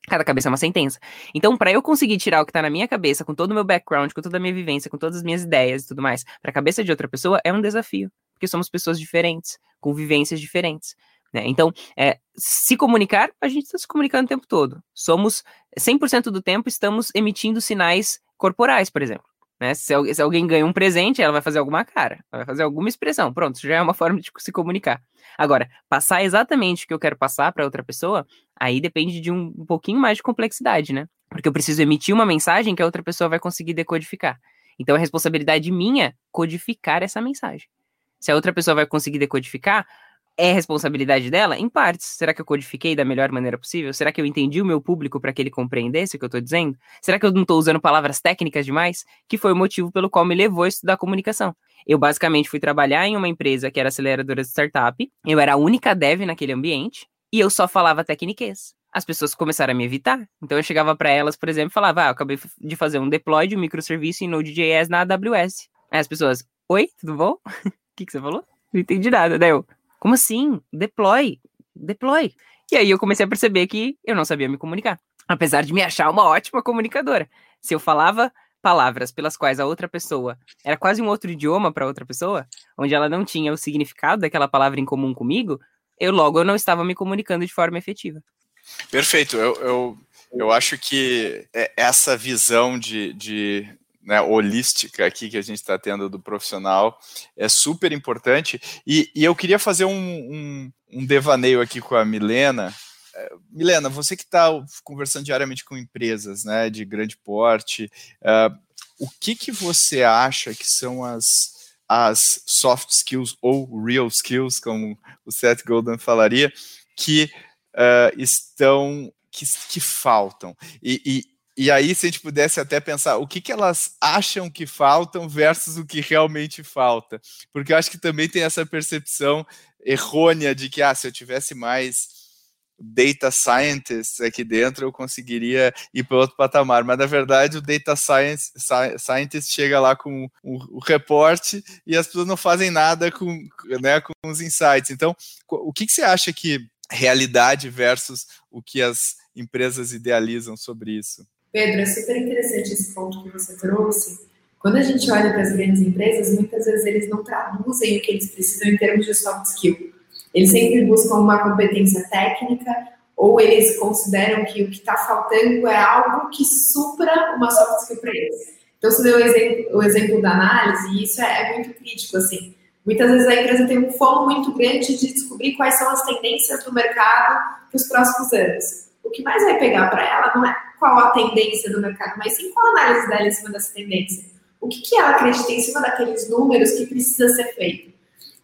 Cada cabeça é uma sentença. Então, para eu conseguir tirar o que tá na minha cabeça, com todo o meu background, com toda a minha vivência, com todas as minhas ideias e tudo mais, para a cabeça de outra pessoa, é um desafio porque somos pessoas diferentes, com vivências diferentes. Né? Então, é, se comunicar, a gente está se comunicando o tempo todo. Somos, 100% do tempo, estamos emitindo sinais corporais, por exemplo. Né? Se, se, alguém ganha um presente, ela vai fazer alguma cara, vai fazer alguma expressão. Pronto, isso já é uma forma de se comunicar. Agora, passar exatamente o que eu quero passar para outra pessoa, aí depende de um, um pouquinho mais de complexidade, né? Porque eu preciso emitir uma mensagem que a outra pessoa vai conseguir decodificar. Então, é responsabilidade minha codificar essa mensagem. Se a outra pessoa vai conseguir decodificar, é responsabilidade dela? Em partes. Será que eu codifiquei da melhor maneira possível? Será que eu entendi o meu público para que ele compreendesse o que eu estou dizendo? Será que eu não estou usando palavras técnicas demais? Que foi o motivo pelo qual me levou a estudar comunicação. Eu basicamente fui trabalhar em uma empresa que era aceleradora de startup. Eu era a única dev naquele ambiente e eu só falava tecniquez. As pessoas começaram a me evitar. Então eu chegava para elas, por exemplo, e falava: Ah, eu acabei de fazer um deploy de um microserviço em Node.js na AWS. Aí as pessoas: Oi, tudo bom? que, que você falou? Não entendi nada. Daí eu, como assim? Deploy, deploy. E aí eu comecei a perceber que eu não sabia me comunicar, apesar de me achar uma ótima comunicadora. Se eu falava palavras pelas quais a outra pessoa era quase um outro idioma para outra pessoa, onde ela não tinha o significado daquela palavra em comum comigo, eu logo eu não estava me comunicando de forma efetiva. Perfeito. Eu, eu, eu acho que é, essa visão de, de né, holística aqui que a gente está tendo do profissional é super importante. E, e eu queria fazer um, um, um, devaneio aqui com a Milena. É, Milena, você que está conversando diariamente com empresas né, de grande porte, uh, o que, que você acha que são as, as soft skills ou real skills, como o Seth Golden falaria, que uh, estão que, que faltam? E, e, aí, se a gente pudesse até pensar o que, que elas acham que faltam versus o que realmente falta. Porque eu acho que também tem essa percepção errônea de que, ah, se eu tivesse mais data scientists aqui dentro, eu conseguiria ir para outro patamar. Mas, na verdade, o data science, scientist chega lá com o, o reporte e as pessoas não fazem nada com, né, com os insights. Então, o que, que você acha que realidade versus o que as empresas idealizam sobre isso? Pedro, é super interessante esse ponto que você trouxe. Quando a gente olha para as grandes empresas, muitas vezes eles não traduzem o que eles precisam em termos de soft skill. Eles sempre buscam uma competência técnica ou eles consideram que o que está faltando é algo que supra uma soft skill para eles. Então, você deu o exemplo, o exemplo da análise, e isso é, é muito crítico, assim. Muitas vezes a empresa tem um foco muito grande de descobrir quais são as tendências do mercado para os próximos anos. O que mais vai pegar para ela não é qual a tendência do mercado, mas sim qual a análise dela em cima dessa tendência. O que, que ela acredita em cima daqueles números que precisa ser feito.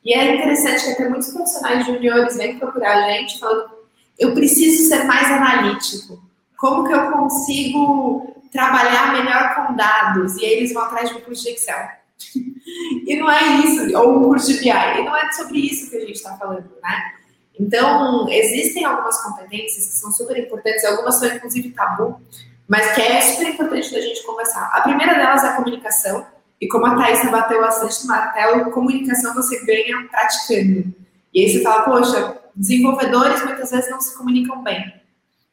E é interessante que até muitos profissionais juniores vêm procurar a gente falando: eu preciso ser mais analítico. Como que eu consigo trabalhar melhor com dados? E aí eles vão atrás de um curso de Excel. e não é isso, ou um curso de BI. E não é sobre isso que a gente está falando, né? Então, existem algumas competências que são super importantes, algumas são inclusive tabu, mas que é super importante da gente conversar. A primeira delas é a comunicação. E como a Thaisa bateu bastante no martelo, comunicação você ganha praticando. E aí você fala, poxa, desenvolvedores muitas vezes não se comunicam bem.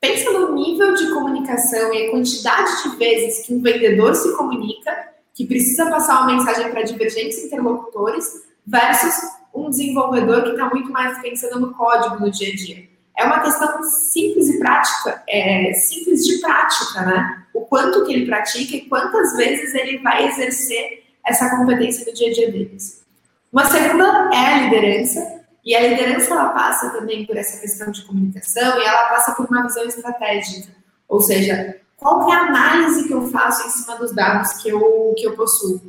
Pensa no nível de comunicação e a quantidade de vezes que um vendedor se comunica, que precisa passar uma mensagem para divergentes interlocutores, versus um desenvolvedor que está muito mais pensando no código no dia a dia. É uma questão simples e prática, é, simples de prática, né? O quanto que ele pratica e quantas vezes ele vai exercer essa competência do dia a dia deles. Uma segunda é a liderança, e a liderança ela passa também por essa questão de comunicação e ela passa por uma visão estratégica, ou seja, qual é a análise que eu faço em cima dos dados que eu, que eu possuo.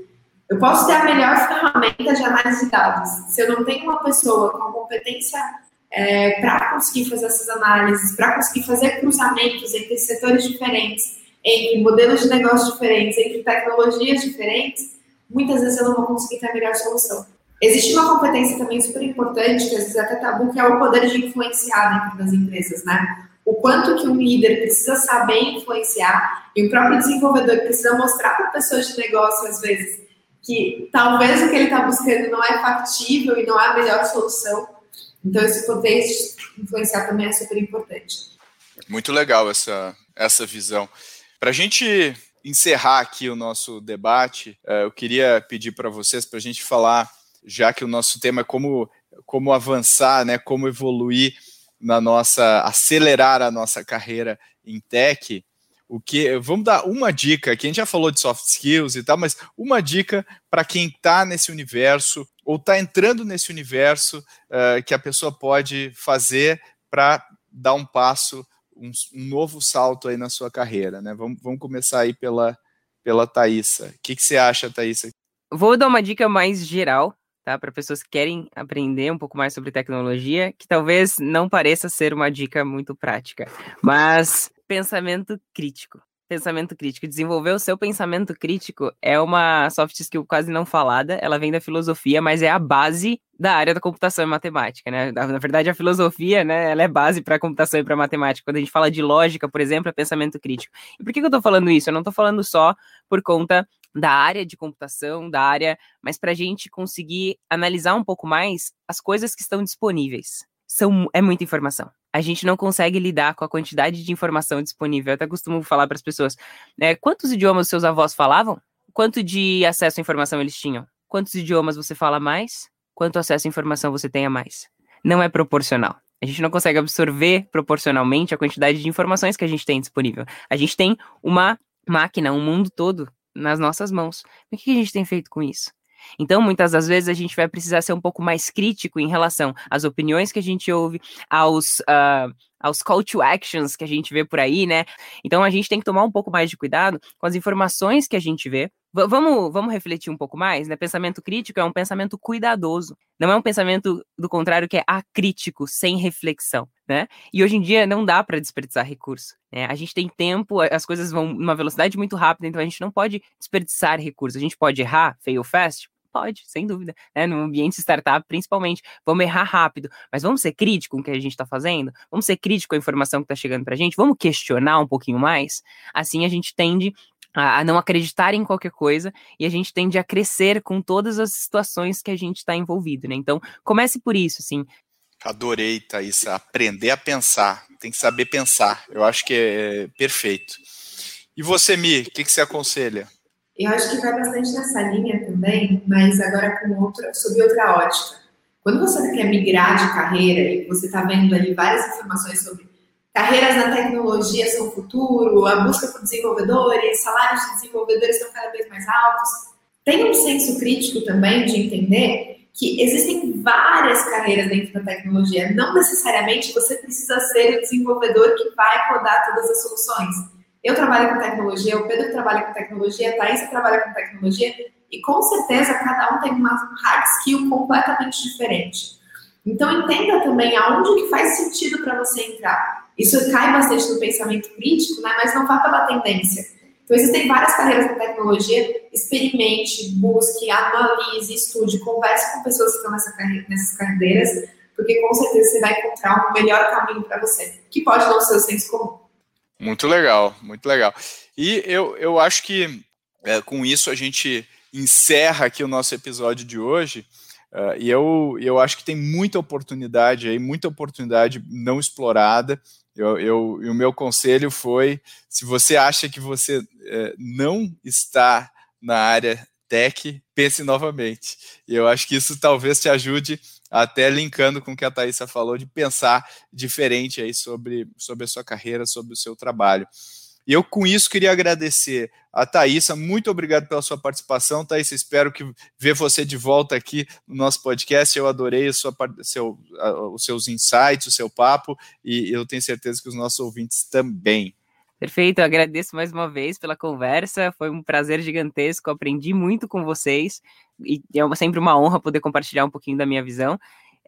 Eu posso ter a melhor ferramenta de análise de dados. Se eu não tenho uma pessoa com a competência é, para conseguir fazer essas análises, para conseguir fazer cruzamentos entre setores diferentes, entre modelos de negócio diferentes, entre tecnologias diferentes, muitas vezes eu não vou conseguir ter a melhor solução. Existe uma competência também super importante, que às vezes é até tabu, que é o poder de influenciar dentro das empresas, né? O quanto que um líder precisa saber influenciar e o próprio desenvolvedor precisa mostrar para pessoas de negócio, às vezes, que talvez o que ele está buscando não é factível e não é a melhor solução. Então, esse poder de influenciar também é super importante. Muito legal essa, essa visão. Para a gente encerrar aqui o nosso debate, eh, eu queria pedir para vocês para a gente falar, já que o nosso tema é como, como avançar, né, como evoluir na nossa, acelerar a nossa carreira em tech. O que vamos dar uma dica aqui, a gente já falou de soft skills e tal, mas uma dica para quem está nesse universo ou está entrando nesse universo uh, que a pessoa pode fazer para dar um passo um, um, novo salto aí na sua carreira, né? Vamos, vamos começar aí pela, pela Thaisa. O que, que você acha, Thaisa? Vou dar uma dica mais geral, tá? Para pessoas que querem aprender um pouco mais sobre tecnologia, que talvez não pareça ser uma dica muito prática, mas pensamento crítico pensamento crítico. Desenvolver o seu pensamento crítico é uma soft skill quase não falada, ela vem da filosofia, mas é a base da área da computação e matemática, né? Na verdade, a filosofia, né, ela é base para computação e para matemática. Quando a gente fala de lógica, por exemplo, é pensamento crítico. E por que, que eu estou falando isso? Eu não estou falando só por conta da área de computação, da área, mas para a gente conseguir analisar um pouco mais as coisas que estão disponíveis. São, é muita informação a gente não consegue lidar com a quantidade de informação disponível. Eu até costumo falar para as pessoas: né, quantos idiomas seus avós falavam? Quanto de acesso à informação eles tinham? Quantos idiomas você fala mais? Quanto acesso à informação você tem a mais? Não é proporcional. A gente não consegue absorver proporcionalmente a quantidade de informações que a gente tem disponível. A gente tem uma máquina, um mundo todo nas nossas mãos. O que a gente tem feito com isso? Então, muitas das vezes, a gente vai precisar ser um pouco mais crítico em relação às opiniões que a gente ouve, aos, uh, aos call to actions que a gente vê por aí, né? Então, a gente tem que tomar um pouco mais de cuidado com as informações que a gente vê, vamos, vamos refletir um pouco mais, né? Pensamento crítico é um pensamento cuidadoso, não é um pensamento do contrário que é acrítico, sem reflexão, né? E hoje em dia não dá para desperdiçar recurso, né? A gente tem tempo, as coisas vão numa velocidade muito rápida, então a gente não pode desperdiçar recursos. A gente pode errar, fail fast, Pode, sem dúvida. Né? No ambiente startup, principalmente. Vamos errar rápido, mas vamos ser crítico com o que a gente está fazendo? Vamos ser crítico com a informação que está chegando para a gente? Vamos questionar um pouquinho mais? Assim a gente tende a, não acreditar em qualquer coisa e a gente tende a crescer com todas as situações que a gente está envolvido, né? Então, comece por isso, assim. Adorei, Thaís. Aprender a pensar. Tem que saber pensar. Eu acho que é perfeito. E você, Mi, o que, que você aconselha? Eu acho que vai bastante nessa linha também, mas agora com outra, sob outra ótica. Quando você quer migrar de carreira e você está vendo ali várias informações sobre Carreiras na tecnologia são o futuro, a busca por desenvolvedores, salários de desenvolvedores estão cada vez mais altos. Tem um senso crítico também de entender que existem várias carreiras dentro da tecnologia. Não necessariamente você precisa ser o desenvolvedor que vai codar todas as soluções. Eu trabalho com tecnologia, o Pedro trabalha com tecnologia, a Thaís trabalha com tecnologia, e com certeza cada um tem uma hard skill completamente diferente. Então entenda também aonde que faz sentido para você entrar. Isso cai bastante no pensamento crítico, né? mas não vá pela tendência. Então existem várias carreiras na tecnologia, experimente, busque, analise, estude, converse com pessoas que estão nessas carreiras, porque com certeza você vai encontrar um melhor caminho para você, que pode não ser o senso comum. Muito legal, muito legal. E eu, eu acho que é, com isso a gente encerra aqui o nosso episódio de hoje. Uh, e eu, eu acho que tem muita oportunidade aí, muita oportunidade não explorada. Eu, eu, e o meu conselho foi: se você acha que você uh, não está na área tech, pense novamente. E eu acho que isso talvez te ajude, até linkando com o que a Thaisa falou, de pensar diferente aí sobre, sobre a sua carreira, sobre o seu trabalho. E eu, com isso, queria agradecer a Thaisa. Muito obrigado pela sua participação, Thaisa. Espero que ver você de volta aqui no nosso podcast. Eu adorei sua, seu, os seus insights, o seu papo, e eu tenho certeza que os nossos ouvintes também. Perfeito, eu agradeço mais uma vez pela conversa. Foi um prazer gigantesco, aprendi muito com vocês e é sempre uma honra poder compartilhar um pouquinho da minha visão.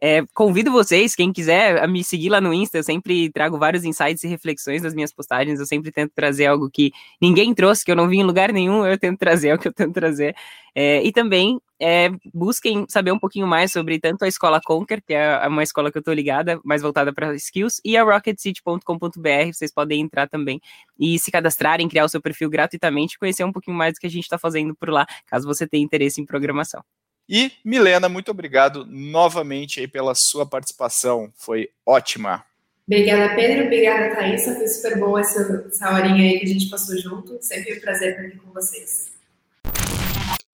É, convido vocês, quem quiser, a me seguir lá no Insta. Eu sempre trago vários insights e reflexões nas minhas postagens. Eu sempre tento trazer algo que ninguém trouxe, que eu não vi em lugar nenhum. Eu tento trazer é o que eu tento trazer. É, e também é, busquem saber um pouquinho mais sobre tanto a escola Conquer, que é uma escola que eu estou ligada, mais voltada para skills, e a rocketcity.com.br. Vocês podem entrar também e se cadastrarem, criar o seu perfil gratuitamente, conhecer um pouquinho mais do que a gente está fazendo por lá, caso você tenha interesse em programação. E Milena, muito obrigado novamente aí pela sua participação, foi ótima. Obrigada, Pedro. Obrigada, Thaisa. Foi super boa essa, essa horinha aí que a gente passou junto. Sempre um prazer estar aqui com vocês.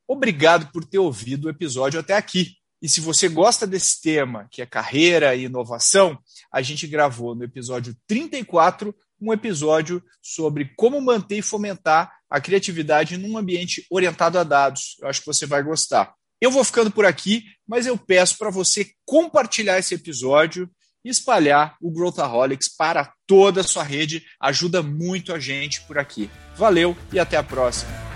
Obrigado por ter ouvido o episódio até aqui. E se você gosta desse tema, que é carreira e inovação, a gente gravou no episódio 34 um episódio sobre como manter e fomentar a criatividade num ambiente orientado a dados. Eu acho que você vai gostar. Eu vou ficando por aqui, mas eu peço para você compartilhar esse episódio e espalhar o Growthaholics para toda a sua rede. Ajuda muito a gente por aqui. Valeu e até a próxima.